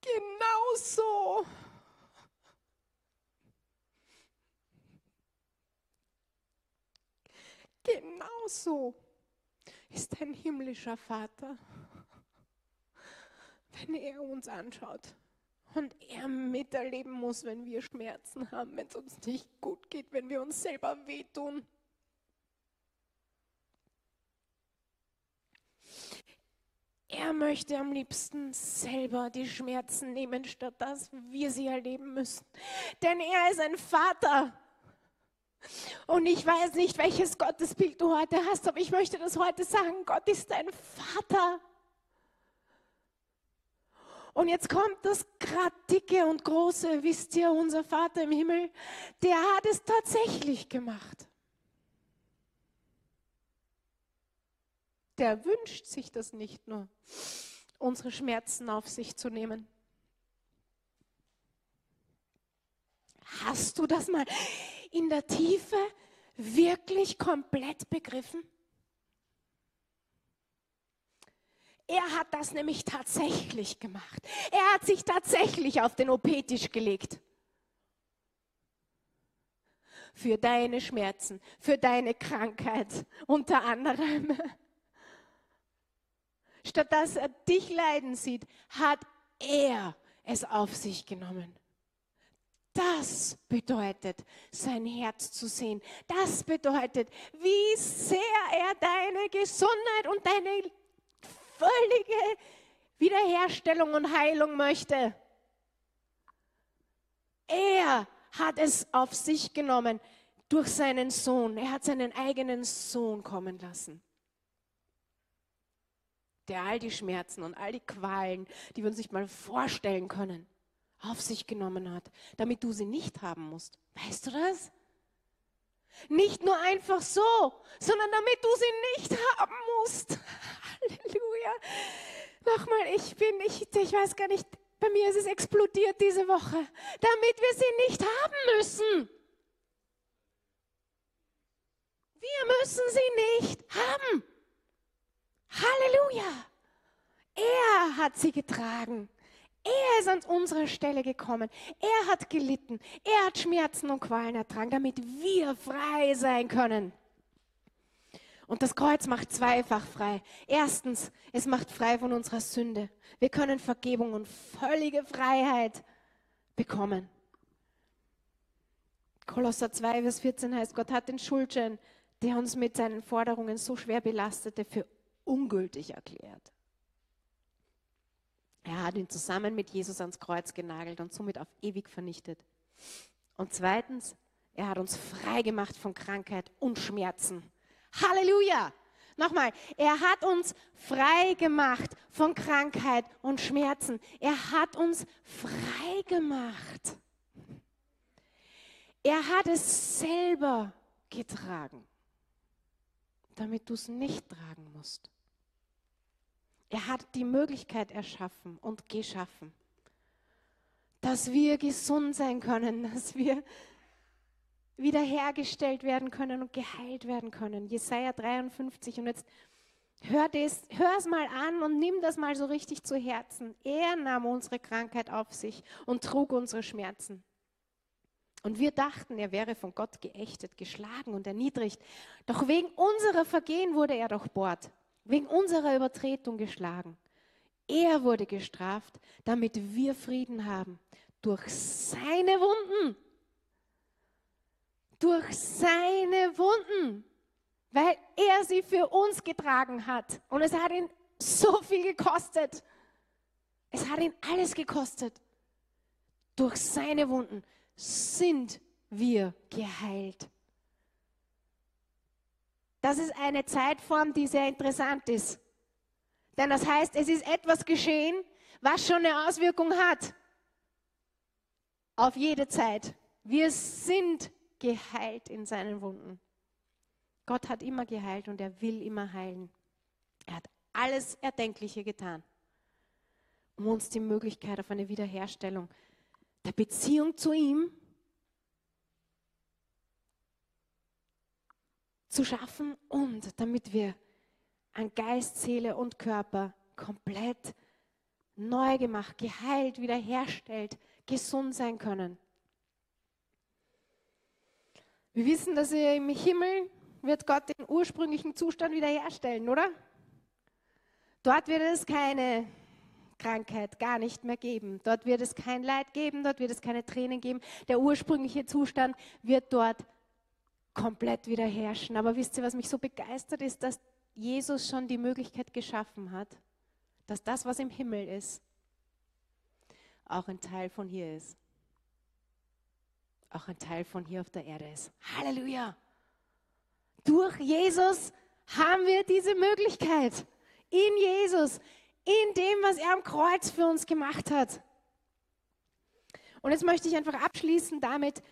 Genau so. Genau so ist ein himmlischer Vater wenn er uns anschaut und er miterleben muss, wenn wir Schmerzen haben, wenn es uns nicht gut geht, wenn wir uns selber wehtun. Er möchte am liebsten selber die Schmerzen nehmen, statt dass wir sie erleben müssen. Denn er ist ein Vater. Und ich weiß nicht, welches Gottesbild du heute hast, aber ich möchte das heute sagen. Gott ist ein Vater. Und jetzt kommt das gerade dicke und große, wisst ihr, unser Vater im Himmel, der hat es tatsächlich gemacht. Der wünscht sich das nicht nur, unsere Schmerzen auf sich zu nehmen. Hast du das mal in der Tiefe wirklich komplett begriffen? Er hat das nämlich tatsächlich gemacht. Er hat sich tatsächlich auf den OP-Tisch gelegt. Für deine Schmerzen, für deine Krankheit unter anderem. Statt dass er dich leiden sieht, hat er es auf sich genommen. Das bedeutet, sein Herz zu sehen. Das bedeutet, wie sehr er deine Gesundheit und deine völlige Wiederherstellung und Heilung möchte. Er hat es auf sich genommen durch seinen Sohn. Er hat seinen eigenen Sohn kommen lassen, der all die Schmerzen und all die Qualen, die wir uns nicht mal vorstellen können, auf sich genommen hat, damit du sie nicht haben musst. Weißt du das? Nicht nur einfach so, sondern damit du sie nicht haben musst. Halleluja. Nochmal, ich bin, ich, ich weiß gar nicht, bei mir ist es explodiert diese Woche, damit wir sie nicht haben müssen. Wir müssen sie nicht haben. Halleluja. Er hat sie getragen. Er ist an unsere Stelle gekommen. Er hat gelitten. Er hat Schmerzen und Qualen ertragen, damit wir frei sein können. Und das Kreuz macht zweifach frei. Erstens, es macht frei von unserer Sünde. Wir können Vergebung und völlige Freiheit bekommen. Kolosser 2, Vers 14 heißt, Gott hat den Schuldschein, der uns mit seinen Forderungen so schwer belastete, für ungültig erklärt. Er hat ihn zusammen mit Jesus ans Kreuz genagelt und somit auf ewig vernichtet. Und zweitens, er hat uns frei gemacht von Krankheit und Schmerzen. Halleluja! Nochmal, er hat uns frei gemacht von Krankheit und Schmerzen. Er hat uns frei gemacht. Er hat es selber getragen, damit du es nicht tragen musst. Er hat die Möglichkeit erschaffen und geschaffen, dass wir gesund sein können, dass wir wiederhergestellt werden können und geheilt werden können. Jesaja 53. Und jetzt hör, es mal an und nimm das mal so richtig zu Herzen. Er nahm unsere Krankheit auf sich und trug unsere Schmerzen. Und wir dachten, er wäre von Gott geächtet, geschlagen und erniedrigt. Doch wegen unserer Vergehen wurde er durchbohrt, wegen unserer Übertretung geschlagen. Er wurde gestraft, damit wir Frieden haben. Durch seine Wunden. Durch seine Wunden. Weil er sie für uns getragen hat. Und es hat ihn so viel gekostet. Es hat ihn alles gekostet. Durch seine Wunden sind wir geheilt. Das ist eine Zeitform, die sehr interessant ist. Denn das heißt, es ist etwas geschehen, was schon eine Auswirkung hat auf jede Zeit. Wir sind geheilt in seinen Wunden. Gott hat immer geheilt und er will immer heilen. Er hat alles Erdenkliche getan, um uns die Möglichkeit auf eine Wiederherstellung der Beziehung zu ihm zu schaffen und damit wir an Geist, Seele und Körper komplett neu gemacht, geheilt, wiederherstellt, gesund sein können. Wir wissen, dass er im Himmel wird Gott den ursprünglichen Zustand wiederherstellen, oder? Dort wird es keine Krankheit gar nicht mehr geben. Dort wird es kein Leid geben, dort wird es keine Tränen geben. Der ursprüngliche Zustand wird dort komplett wieder herrschen. Aber wisst ihr, was mich so begeistert ist, dass Jesus schon die Möglichkeit geschaffen hat, dass das, was im Himmel ist, auch ein Teil von hier ist. Auch ein Teil von hier auf der Erde ist. Halleluja! Durch Jesus haben wir diese Möglichkeit. In Jesus, in dem, was er am Kreuz für uns gemacht hat. Und jetzt möchte ich einfach abschließen damit,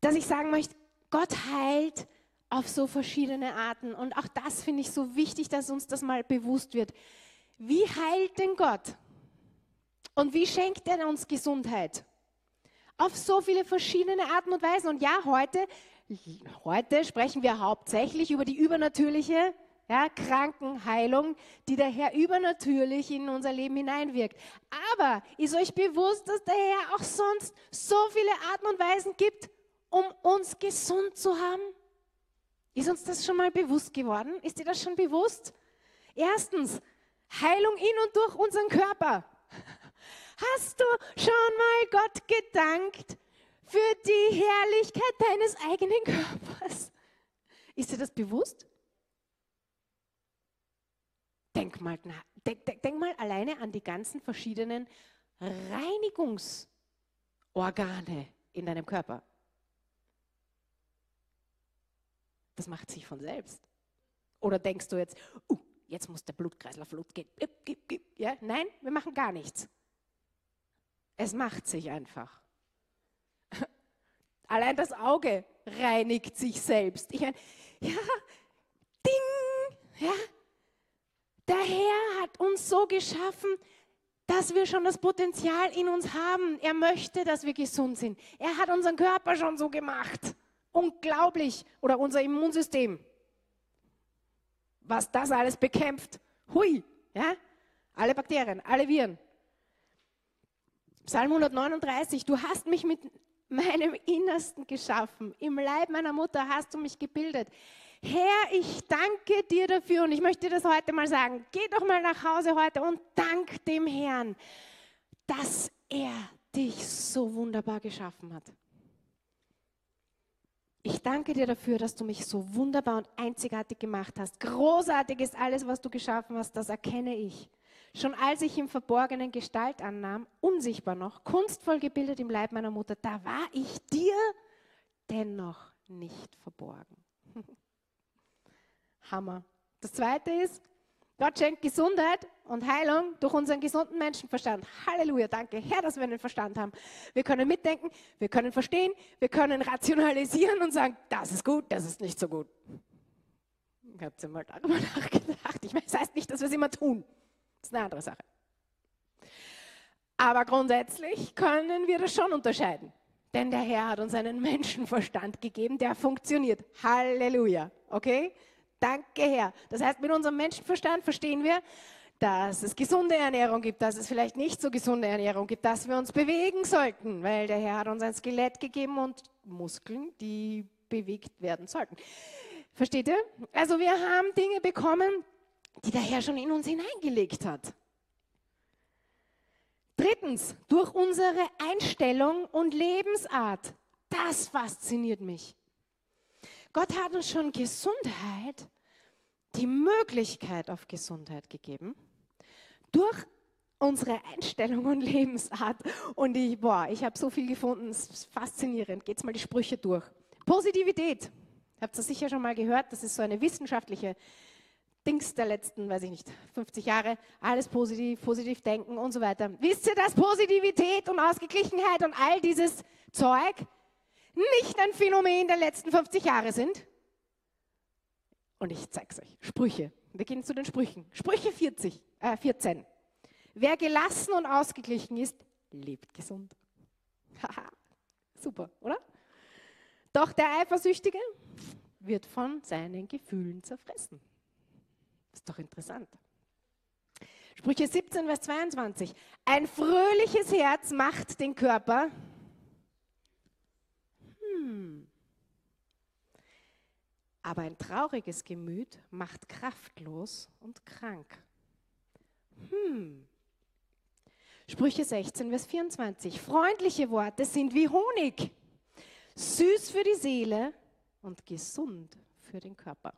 dass ich sagen möchte, Gott heilt auf so verschiedene Arten. Und auch das finde ich so wichtig, dass uns das mal bewusst wird. Wie heilt denn Gott? Und wie schenkt er uns Gesundheit? Auf so viele verschiedene Arten und Weisen. Und ja, heute, heute sprechen wir hauptsächlich über die übernatürliche ja, Krankenheilung, die der Herr übernatürlich in unser Leben hineinwirkt. Aber ist euch bewusst, dass der Herr auch sonst so viele Arten und Weisen gibt, um uns gesund zu haben? Ist uns das schon mal bewusst geworden? Ist dir das schon bewusst? Erstens, Heilung in und durch unseren Körper. Hast du schon mal Gott gedankt für die Herrlichkeit deines eigenen Körpers? Ist dir das bewusst? Denk mal, denk, denk, denk mal alleine an die ganzen verschiedenen Reinigungsorgane in deinem Körper. Das macht sich von selbst. Oder denkst du jetzt, uh, jetzt muss der Blutkreislauf losgehen. Ja, nein, wir machen gar nichts. Es macht sich einfach. Allein das Auge reinigt sich selbst. Ich meine, ja, ding, ja, der Herr hat uns so geschaffen, dass wir schon das Potenzial in uns haben. Er möchte, dass wir gesund sind. Er hat unseren Körper schon so gemacht. Unglaublich. Oder unser Immunsystem. Was das alles bekämpft. Hui. Ja? Alle Bakterien, alle Viren. Psalm 139. Du hast mich mit meinem Innersten geschaffen. Im Leib meiner Mutter hast du mich gebildet. Herr, ich danke dir dafür und ich möchte dir das heute mal sagen. Geh doch mal nach Hause heute und dank dem Herrn, dass er dich so wunderbar geschaffen hat. Ich danke dir dafür, dass du mich so wunderbar und einzigartig gemacht hast. Großartig ist alles, was du geschaffen hast, das erkenne ich. Schon als ich im Verborgenen Gestalt annahm, unsichtbar noch, kunstvoll gebildet im Leib meiner Mutter, da war ich dir dennoch nicht verborgen. Hammer. Das zweite ist, Gott schenkt Gesundheit und Heilung durch unseren gesunden Menschenverstand. Halleluja, danke Herr, dass wir einen Verstand haben. Wir können mitdenken, wir können verstehen, wir können rationalisieren und sagen, das ist gut, das ist nicht so gut. Ich habe mal darüber nachgedacht. Ich meine, das heißt nicht, dass wir es immer tun. Das ist eine andere Sache. Aber grundsätzlich können wir das schon unterscheiden. Denn der Herr hat uns einen Menschenverstand gegeben, der funktioniert. Halleluja. Okay? Danke, Herr. Das heißt, mit unserem Menschenverstand verstehen wir, dass es gesunde Ernährung gibt, dass es vielleicht nicht so gesunde Ernährung gibt, dass wir uns bewegen sollten, weil der Herr hat uns ein Skelett gegeben und Muskeln, die bewegt werden sollten. Versteht ihr? Also wir haben Dinge bekommen, die der Herr schon in uns hineingelegt hat. Drittens, durch unsere Einstellung und Lebensart. Das fasziniert mich. Gott hat uns schon Gesundheit, die Möglichkeit auf Gesundheit gegeben, durch unsere Einstellung und Lebensart. Und ich, boah, ich habe so viel gefunden, es ist faszinierend. Geht's mal die Sprüche durch. Positivität. Habt ihr sicher schon mal gehört, das ist so eine wissenschaftliche Dings der letzten, weiß ich nicht, 50 Jahre, alles positiv, positiv denken und so weiter. Wisst ihr, dass Positivität und Ausgeglichenheit und all dieses Zeug nicht ein Phänomen der letzten 50 Jahre sind? Und ich zeige es euch. Sprüche. Wir gehen zu den Sprüchen. Sprüche 40, äh 14. Wer gelassen und ausgeglichen ist, lebt gesund. Haha, super, oder? Doch der Eifersüchtige wird von seinen Gefühlen zerfressen. Ist doch interessant. Sprüche 17, Vers 22. Ein fröhliches Herz macht den Körper. Hm. Aber ein trauriges Gemüt macht kraftlos und krank. Hm. Sprüche 16, Vers 24. Freundliche Worte sind wie Honig, süß für die Seele und gesund für den Körper.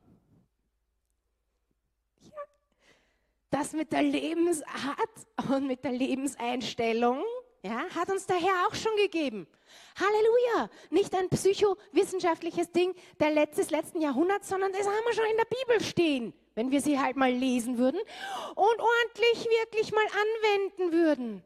das mit der Lebensart und mit der Lebenseinstellung ja, hat uns der Herr auch schon gegeben. Halleluja! Nicht ein psychowissenschaftliches Ding der Letz des letzten Jahrhunderts, sondern das haben wir schon in der Bibel stehen, wenn wir sie halt mal lesen würden und ordentlich wirklich mal anwenden würden.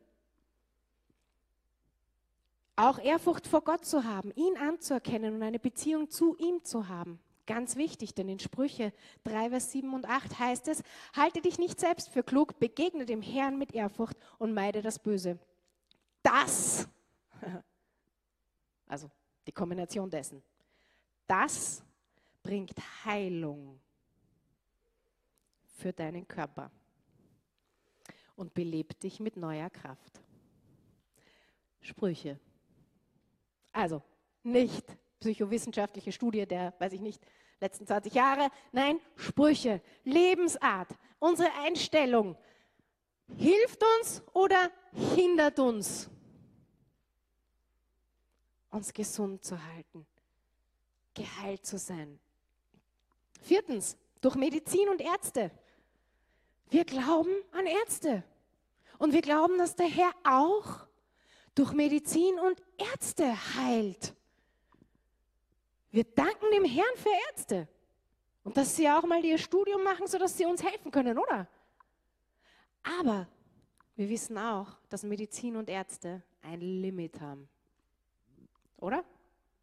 Auch Ehrfurcht vor Gott zu haben, ihn anzuerkennen und eine Beziehung zu ihm zu haben. Ganz wichtig, denn in Sprüche 3, Vers 7 und 8 heißt es, halte dich nicht selbst für klug, begegne dem Herrn mit Ehrfurcht und meide das Böse. Das, also die Kombination dessen, das bringt Heilung für deinen Körper und belebt dich mit neuer Kraft. Sprüche. Also nicht psychowissenschaftliche Studie der, weiß ich nicht, letzten 20 Jahre. Nein, Sprüche, Lebensart, unsere Einstellung. Hilft uns oder hindert uns, uns gesund zu halten, geheilt zu sein. Viertens, durch Medizin und Ärzte. Wir glauben an Ärzte. Und wir glauben, dass der Herr auch durch Medizin und Ärzte heilt. Wir danken dem Herrn für Ärzte. Und dass sie auch mal ihr Studium machen, sodass sie uns helfen können, oder? Aber wir wissen auch, dass Medizin und Ärzte ein Limit haben. Oder?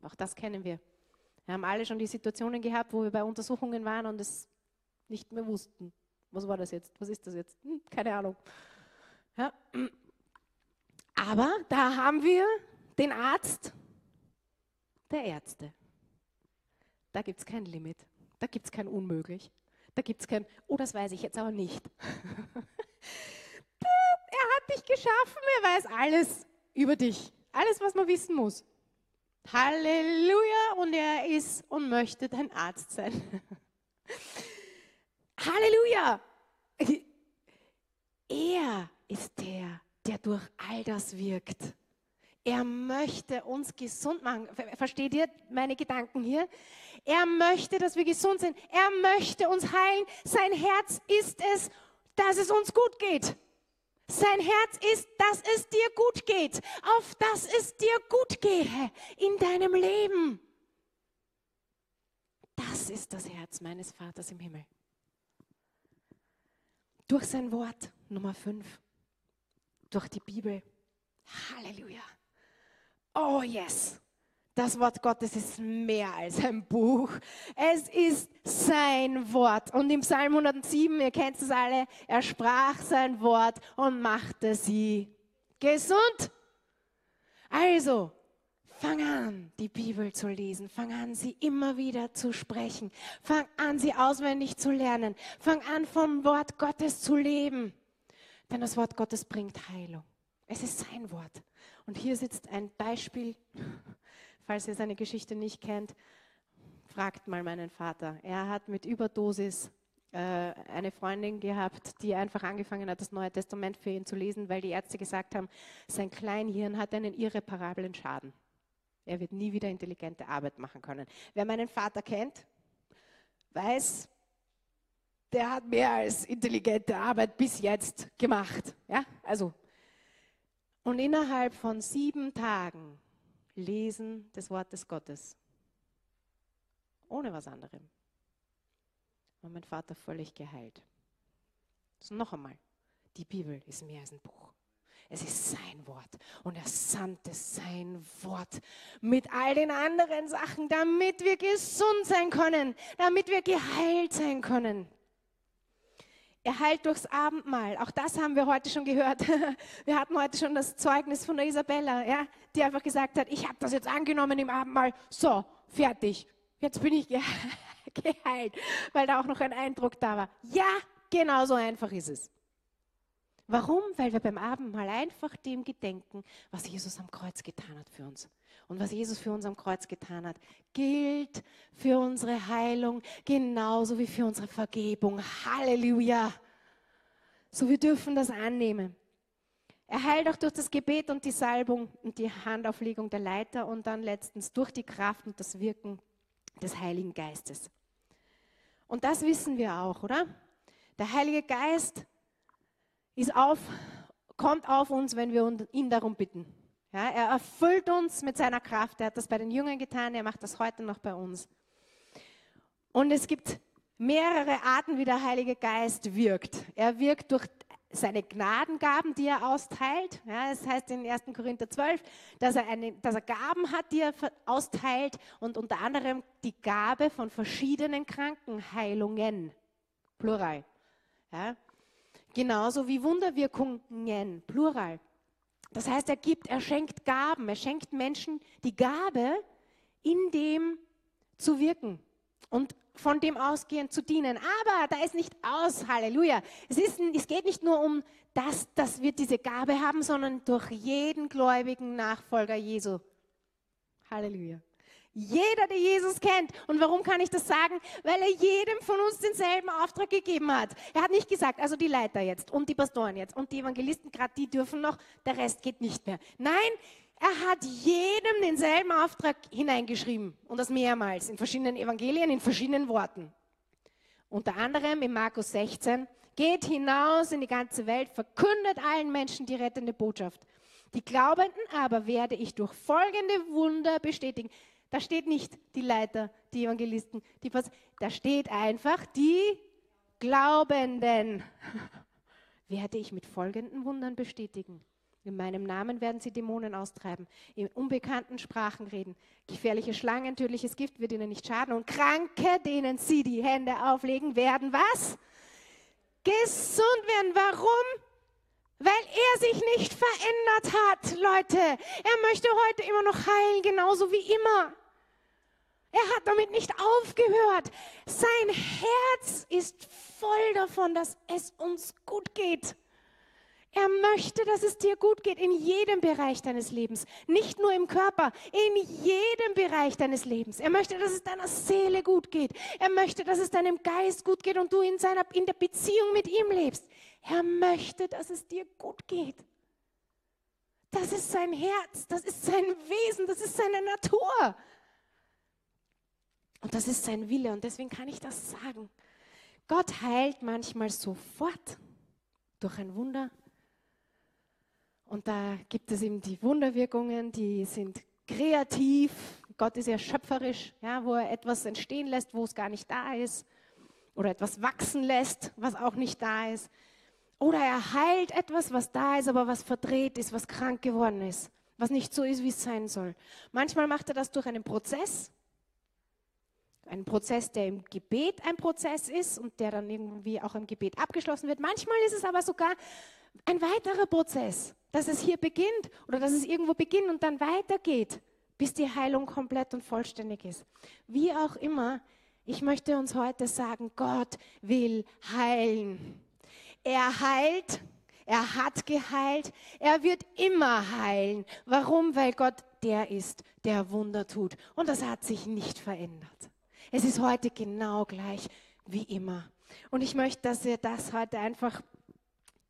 Auch das kennen wir. Wir haben alle schon die Situationen gehabt, wo wir bei Untersuchungen waren und es nicht mehr wussten. Was war das jetzt? Was ist das jetzt? Hm, keine Ahnung. Ja. Aber da haben wir den Arzt der Ärzte. Da gibt es kein Limit. Da gibt es kein Unmöglich. Da gibt es kein, oh, das weiß ich jetzt aber nicht. er hat dich geschaffen, er weiß alles über dich. Alles, was man wissen muss. Halleluja! Und er ist und möchte dein Arzt sein. Halleluja! Er ist der, der durch all das wirkt. Er möchte uns gesund machen. Versteht ihr meine Gedanken hier? Er möchte, dass wir gesund sind. Er möchte uns heilen. Sein Herz ist es, dass es uns gut geht. Sein Herz ist, dass es dir gut geht. Auf dass es dir gut gehe in deinem Leben. Das ist das Herz meines Vaters im Himmel. Durch sein Wort, Nummer 5. Durch die Bibel. Halleluja. Oh yes, das Wort Gottes ist mehr als ein Buch. Es ist sein Wort. Und im Psalm 107, ihr kennt es alle, er sprach sein Wort und machte sie Gesund. Also, fang an, die Bibel zu lesen. Fang an, sie immer wieder zu sprechen. Fang an, sie auswendig zu lernen. Fang an, vom Wort Gottes zu leben. Denn das Wort Gottes bringt Heilung. Es ist sein Wort. Und hier sitzt ein Beispiel, falls ihr seine Geschichte nicht kennt, fragt mal meinen Vater. Er hat mit Überdosis äh, eine Freundin gehabt, die einfach angefangen hat, das Neue Testament für ihn zu lesen, weil die Ärzte gesagt haben, sein Kleinhirn hat einen irreparablen Schaden. Er wird nie wieder intelligente Arbeit machen können. Wer meinen Vater kennt, weiß, der hat mehr als intelligente Arbeit bis jetzt gemacht. Ja, also. Und innerhalb von sieben Tagen lesen des Wortes Gottes. Ohne was anderem. Und mein Vater völlig geheilt. So noch einmal. Die Bibel ist mehr als ein Buch. Es ist sein Wort. Und er sandte sein Wort mit all den anderen Sachen, damit wir gesund sein können, damit wir geheilt sein können. Er heilt durchs Abendmahl. Auch das haben wir heute schon gehört. Wir hatten heute schon das Zeugnis von der Isabella, ja, die einfach gesagt hat, ich habe das jetzt angenommen im Abendmahl. So, fertig. Jetzt bin ich geheilt, weil da auch noch ein Eindruck da war. Ja, genau so einfach ist es. Warum? Weil wir beim Abendmahl einfach dem gedenken, was Jesus am Kreuz getan hat für uns. Und was Jesus für uns am Kreuz getan hat, gilt für unsere Heilung genauso wie für unsere Vergebung. Halleluja. So, wir dürfen das annehmen. Er heilt auch durch das Gebet und die Salbung und die Handauflegung der Leiter und dann letztens durch die Kraft und das Wirken des Heiligen Geistes. Und das wissen wir auch, oder? Der Heilige Geist ist auf, kommt auf uns, wenn wir ihn darum bitten. Ja, er erfüllt uns mit seiner Kraft. Er hat das bei den Jüngern getan, er macht das heute noch bei uns. Und es gibt mehrere Arten, wie der Heilige Geist wirkt. Er wirkt durch seine Gnadengaben, die er austeilt. Ja, es heißt in 1. Korinther 12, dass er, eine, dass er Gaben hat, die er austeilt und unter anderem die Gabe von verschiedenen Krankenheilungen. Plural. Ja, genauso wie Wunderwirkungen. Plural. Das heißt, er gibt, er schenkt Gaben, er schenkt Menschen die Gabe, in dem zu wirken und von dem ausgehend zu dienen. Aber da ist nicht aus, Halleluja. Es, ist, es geht nicht nur um das, dass wir diese Gabe haben, sondern durch jeden gläubigen Nachfolger Jesu. Halleluja. Jeder, der Jesus kennt. Und warum kann ich das sagen? Weil er jedem von uns denselben Auftrag gegeben hat. Er hat nicht gesagt, also die Leiter jetzt und die Pastoren jetzt und die Evangelisten, gerade die dürfen noch, der Rest geht nicht mehr. Nein, er hat jedem denselben Auftrag hineingeschrieben und das mehrmals in verschiedenen Evangelien, in verschiedenen Worten. Unter anderem in Markus 16, geht hinaus in die ganze Welt, verkündet allen Menschen die rettende Botschaft. Die Glaubenden aber werde ich durch folgende Wunder bestätigen. Da steht nicht die Leiter, die Evangelisten, die Pas da steht einfach die Glaubenden. Werde ich mit folgenden Wundern bestätigen. In meinem Namen werden sie Dämonen austreiben, in unbekannten Sprachen reden. Gefährliche Schlangen, tödliches Gift wird ihnen nicht schaden. Und Kranke, denen sie die Hände auflegen, werden was? Gesund werden. Warum? Weil er sich nicht verändert hat, Leute. Er möchte heute immer noch heilen, genauso wie immer. Er hat damit nicht aufgehört. Sein Herz ist voll davon, dass es uns gut geht. Er möchte, dass es dir gut geht in jedem Bereich deines Lebens, nicht nur im Körper, in jedem Bereich deines Lebens. Er möchte, dass es deiner Seele gut geht. Er möchte, dass es deinem Geist gut geht und du in, seiner, in der Beziehung mit ihm lebst. Er möchte, dass es dir gut geht. Das ist sein Herz, das ist sein Wesen, das ist seine Natur. Und das ist sein Wille und deswegen kann ich das sagen. Gott heilt manchmal sofort durch ein Wunder. Und da gibt es eben die Wunderwirkungen, die sind kreativ. Gott ist ja schöpferisch, ja, wo er etwas entstehen lässt, wo es gar nicht da ist. Oder etwas wachsen lässt, was auch nicht da ist. Oder er heilt etwas, was da ist, aber was verdreht ist, was krank geworden ist, was nicht so ist, wie es sein soll. Manchmal macht er das durch einen Prozess, ein Prozess, der im Gebet ein Prozess ist und der dann irgendwie auch im Gebet abgeschlossen wird. Manchmal ist es aber sogar ein weiterer Prozess, dass es hier beginnt oder dass es irgendwo beginnt und dann weitergeht, bis die Heilung komplett und vollständig ist. Wie auch immer, ich möchte uns heute sagen, Gott will heilen. Er heilt, er hat geheilt, er wird immer heilen. Warum? Weil Gott der ist, der Wunder tut. Und das hat sich nicht verändert. Es ist heute genau gleich wie immer. Und ich möchte, dass wir das heute einfach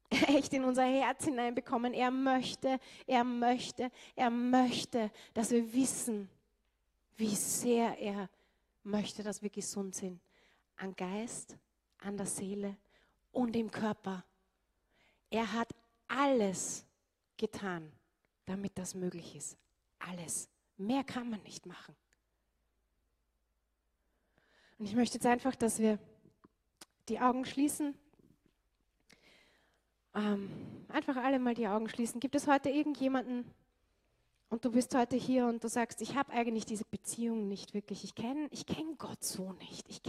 echt in unser Herz hineinbekommen. Er möchte, er möchte, er möchte, dass wir wissen, wie sehr er möchte, dass wir gesund sind. An Geist, an der Seele und im Körper. Er hat alles getan, damit das möglich ist. Alles. Mehr kann man nicht machen. Und ich möchte jetzt einfach, dass wir die Augen schließen. Ähm, einfach alle mal die Augen schließen. Gibt es heute irgendjemanden und du bist heute hier und du sagst, ich habe eigentlich diese Beziehung nicht wirklich. Ich kenne ich kenn Gott so nicht. Ich,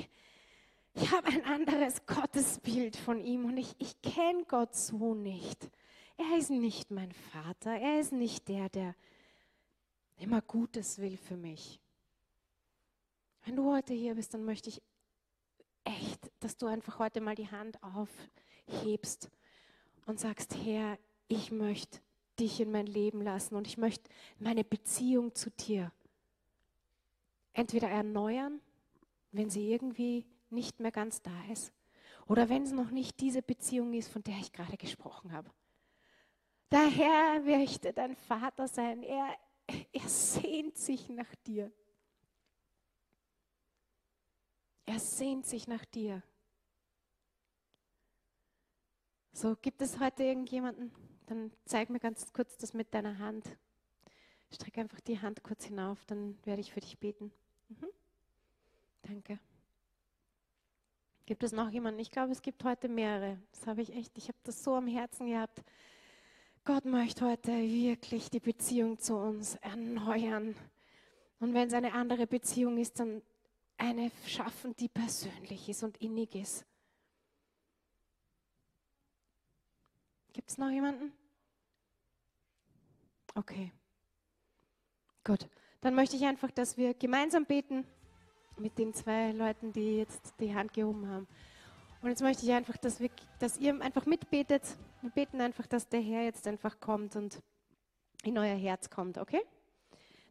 ich habe ein anderes Gottesbild von ihm und ich, ich kenne Gott so nicht. Er ist nicht mein Vater. Er ist nicht der, der immer Gutes will für mich. Wenn du heute hier bist, dann möchte ich echt, dass du einfach heute mal die Hand aufhebst und sagst, Herr, ich möchte dich in mein Leben lassen und ich möchte meine Beziehung zu dir entweder erneuern, wenn sie irgendwie nicht mehr ganz da ist, oder wenn es noch nicht diese Beziehung ist, von der ich gerade gesprochen habe. Der Herr möchte dein Vater sein. Er, er sehnt sich nach dir. Er sehnt sich nach dir. So, gibt es heute irgendjemanden? Dann zeig mir ganz kurz das mit deiner Hand. Streck einfach die Hand kurz hinauf, dann werde ich für dich beten. Mhm. Danke. Gibt es noch jemanden? Ich glaube, es gibt heute mehrere. Das habe ich echt, ich habe das so am Herzen gehabt. Gott möchte heute wirklich die Beziehung zu uns erneuern. Und wenn es eine andere Beziehung ist, dann eine schaffen, die persönlich ist und innig ist. Gibt es noch jemanden? Okay. Gut. Dann möchte ich einfach, dass wir gemeinsam beten mit den zwei Leuten, die jetzt die Hand gehoben haben. Und jetzt möchte ich einfach, dass, wir, dass ihr einfach mitbetet. Wir beten einfach, dass der Herr jetzt einfach kommt und in euer Herz kommt, okay?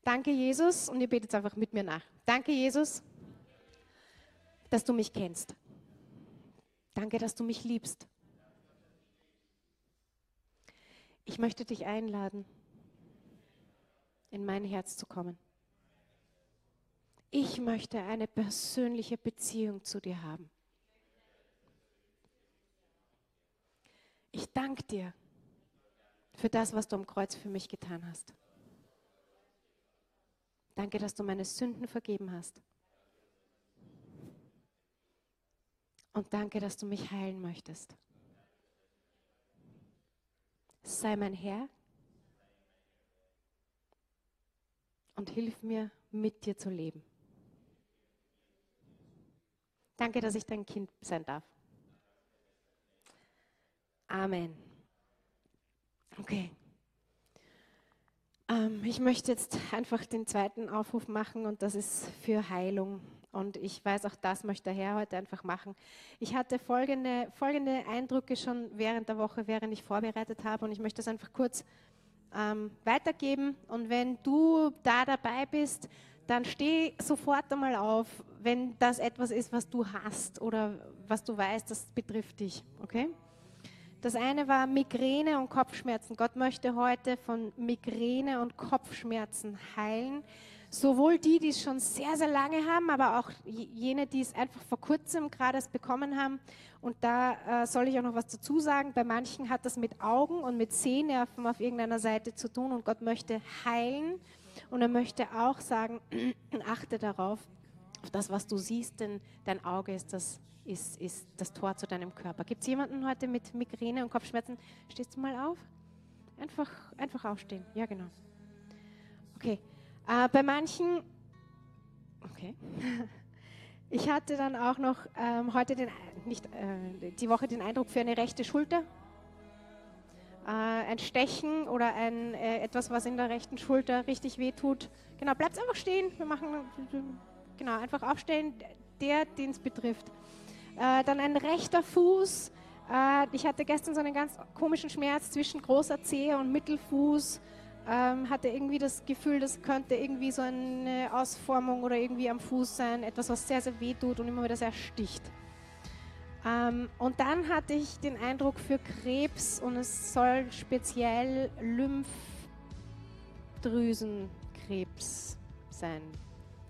Danke, Jesus. Und ihr betet einfach mit mir nach. Danke, Jesus dass du mich kennst. Danke, dass du mich liebst. Ich möchte dich einladen, in mein Herz zu kommen. Ich möchte eine persönliche Beziehung zu dir haben. Ich danke dir für das, was du am Kreuz für mich getan hast. Danke, dass du meine Sünden vergeben hast. Und danke, dass du mich heilen möchtest. Sei mein Herr und hilf mir, mit dir zu leben. Danke, dass ich dein Kind sein darf. Amen. Okay. Ähm, ich möchte jetzt einfach den zweiten Aufruf machen und das ist für Heilung. Und ich weiß, auch das möchte der Herr heute einfach machen. Ich hatte folgende, folgende Eindrücke schon während der Woche, während ich vorbereitet habe. Und ich möchte das einfach kurz ähm, weitergeben. Und wenn du da dabei bist, dann steh sofort einmal auf, wenn das etwas ist, was du hast oder was du weißt, das betrifft dich. Okay? Das eine war Migräne und Kopfschmerzen. Gott möchte heute von Migräne und Kopfschmerzen heilen. Sowohl die, die es schon sehr, sehr lange haben, aber auch jene, die es einfach vor kurzem gerade erst bekommen haben. Und da äh, soll ich auch noch was dazu sagen. Bei manchen hat das mit Augen und mit Sehnerven auf irgendeiner Seite zu tun und Gott möchte heilen. Und er möchte auch sagen, achte darauf, auf das, was du siehst, denn dein Auge ist das, ist, ist das Tor zu deinem Körper. Gibt es jemanden heute mit Migräne und Kopfschmerzen? Stehst du mal auf? Einfach, einfach aufstehen. Ja, genau. Okay. Äh, bei manchen, okay. Ich hatte dann auch noch ähm, heute den, nicht, äh, die Woche den Eindruck für eine rechte Schulter. äh, ein Stechen oder ein, äh, etwas, was in der rechten Schulter richtig wehtut. Genau, bleibt einfach stehen. Wir machen, genau, einfach aufstehen, der, den es betrifft. Äh, dann ein rechter Fuß. Äh, ich hatte gestern so einen ganz komischen Schmerz zwischen großer Zehe und Mittelfuß. Ähm, hatte irgendwie das Gefühl, das könnte irgendwie so eine Ausformung oder irgendwie am Fuß sein, etwas, was sehr, sehr weh tut und immer wieder sehr sticht. Ähm, und dann hatte ich den Eindruck für Krebs und es soll speziell Lymphdrüsenkrebs sein.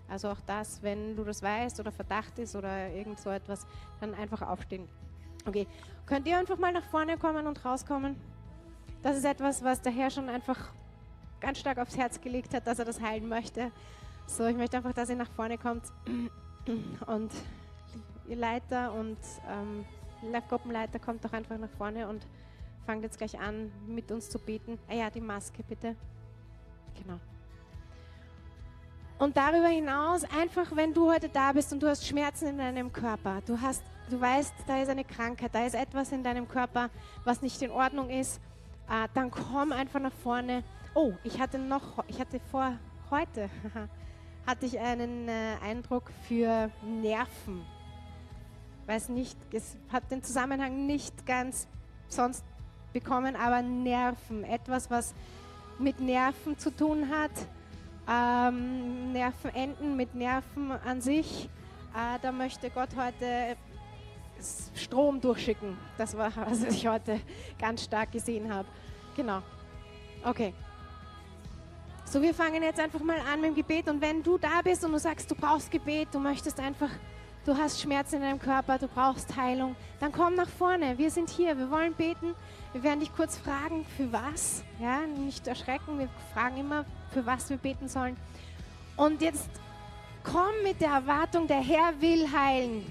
Also auch das, wenn du das weißt oder Verdacht ist oder irgend so etwas, dann einfach aufstehen. Okay, könnt ihr einfach mal nach vorne kommen und rauskommen? Das ist etwas, was der Herr schon einfach ganz stark aufs Herz gelegt hat, dass er das heilen möchte. So, ich möchte einfach, dass ihr nach vorne kommt und ihr Leiter und ähm, Gruppenleiter kommt doch einfach nach vorne und fangt jetzt gleich an, mit uns zu beten. Ah ja, die Maske bitte. Genau. Und darüber hinaus, einfach wenn du heute da bist und du hast Schmerzen in deinem Körper, du, hast, du weißt, da ist eine Krankheit, da ist etwas in deinem Körper, was nicht in Ordnung ist, äh, dann komm einfach nach vorne. Oh, ich hatte noch, ich hatte vor heute, hatte ich einen äh, Eindruck für Nerven weiß nicht, es hat den Zusammenhang nicht ganz sonst bekommen, aber Nerven, etwas, was mit Nerven zu tun hat, ähm, Nervenenden mit Nerven an sich. Äh, da möchte Gott heute Strom durchschicken. Das war, was ich heute ganz stark gesehen habe. Genau. Okay. So, wir fangen jetzt einfach mal an mit dem Gebet. Und wenn du da bist und du sagst, du brauchst Gebet, du möchtest einfach du hast Schmerzen in deinem Körper, du brauchst Heilung, dann komm nach vorne. Wir sind hier, wir wollen beten. Wir werden dich kurz fragen, für was. Ja, nicht erschrecken, wir fragen immer, für was wir beten sollen. Und jetzt komm mit der Erwartung, der Herr will heilen.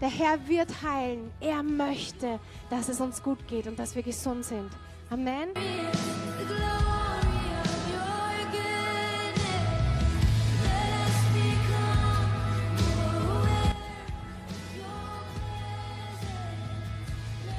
Der Herr wird heilen. Er möchte, dass es uns gut geht und dass wir gesund sind. Amen.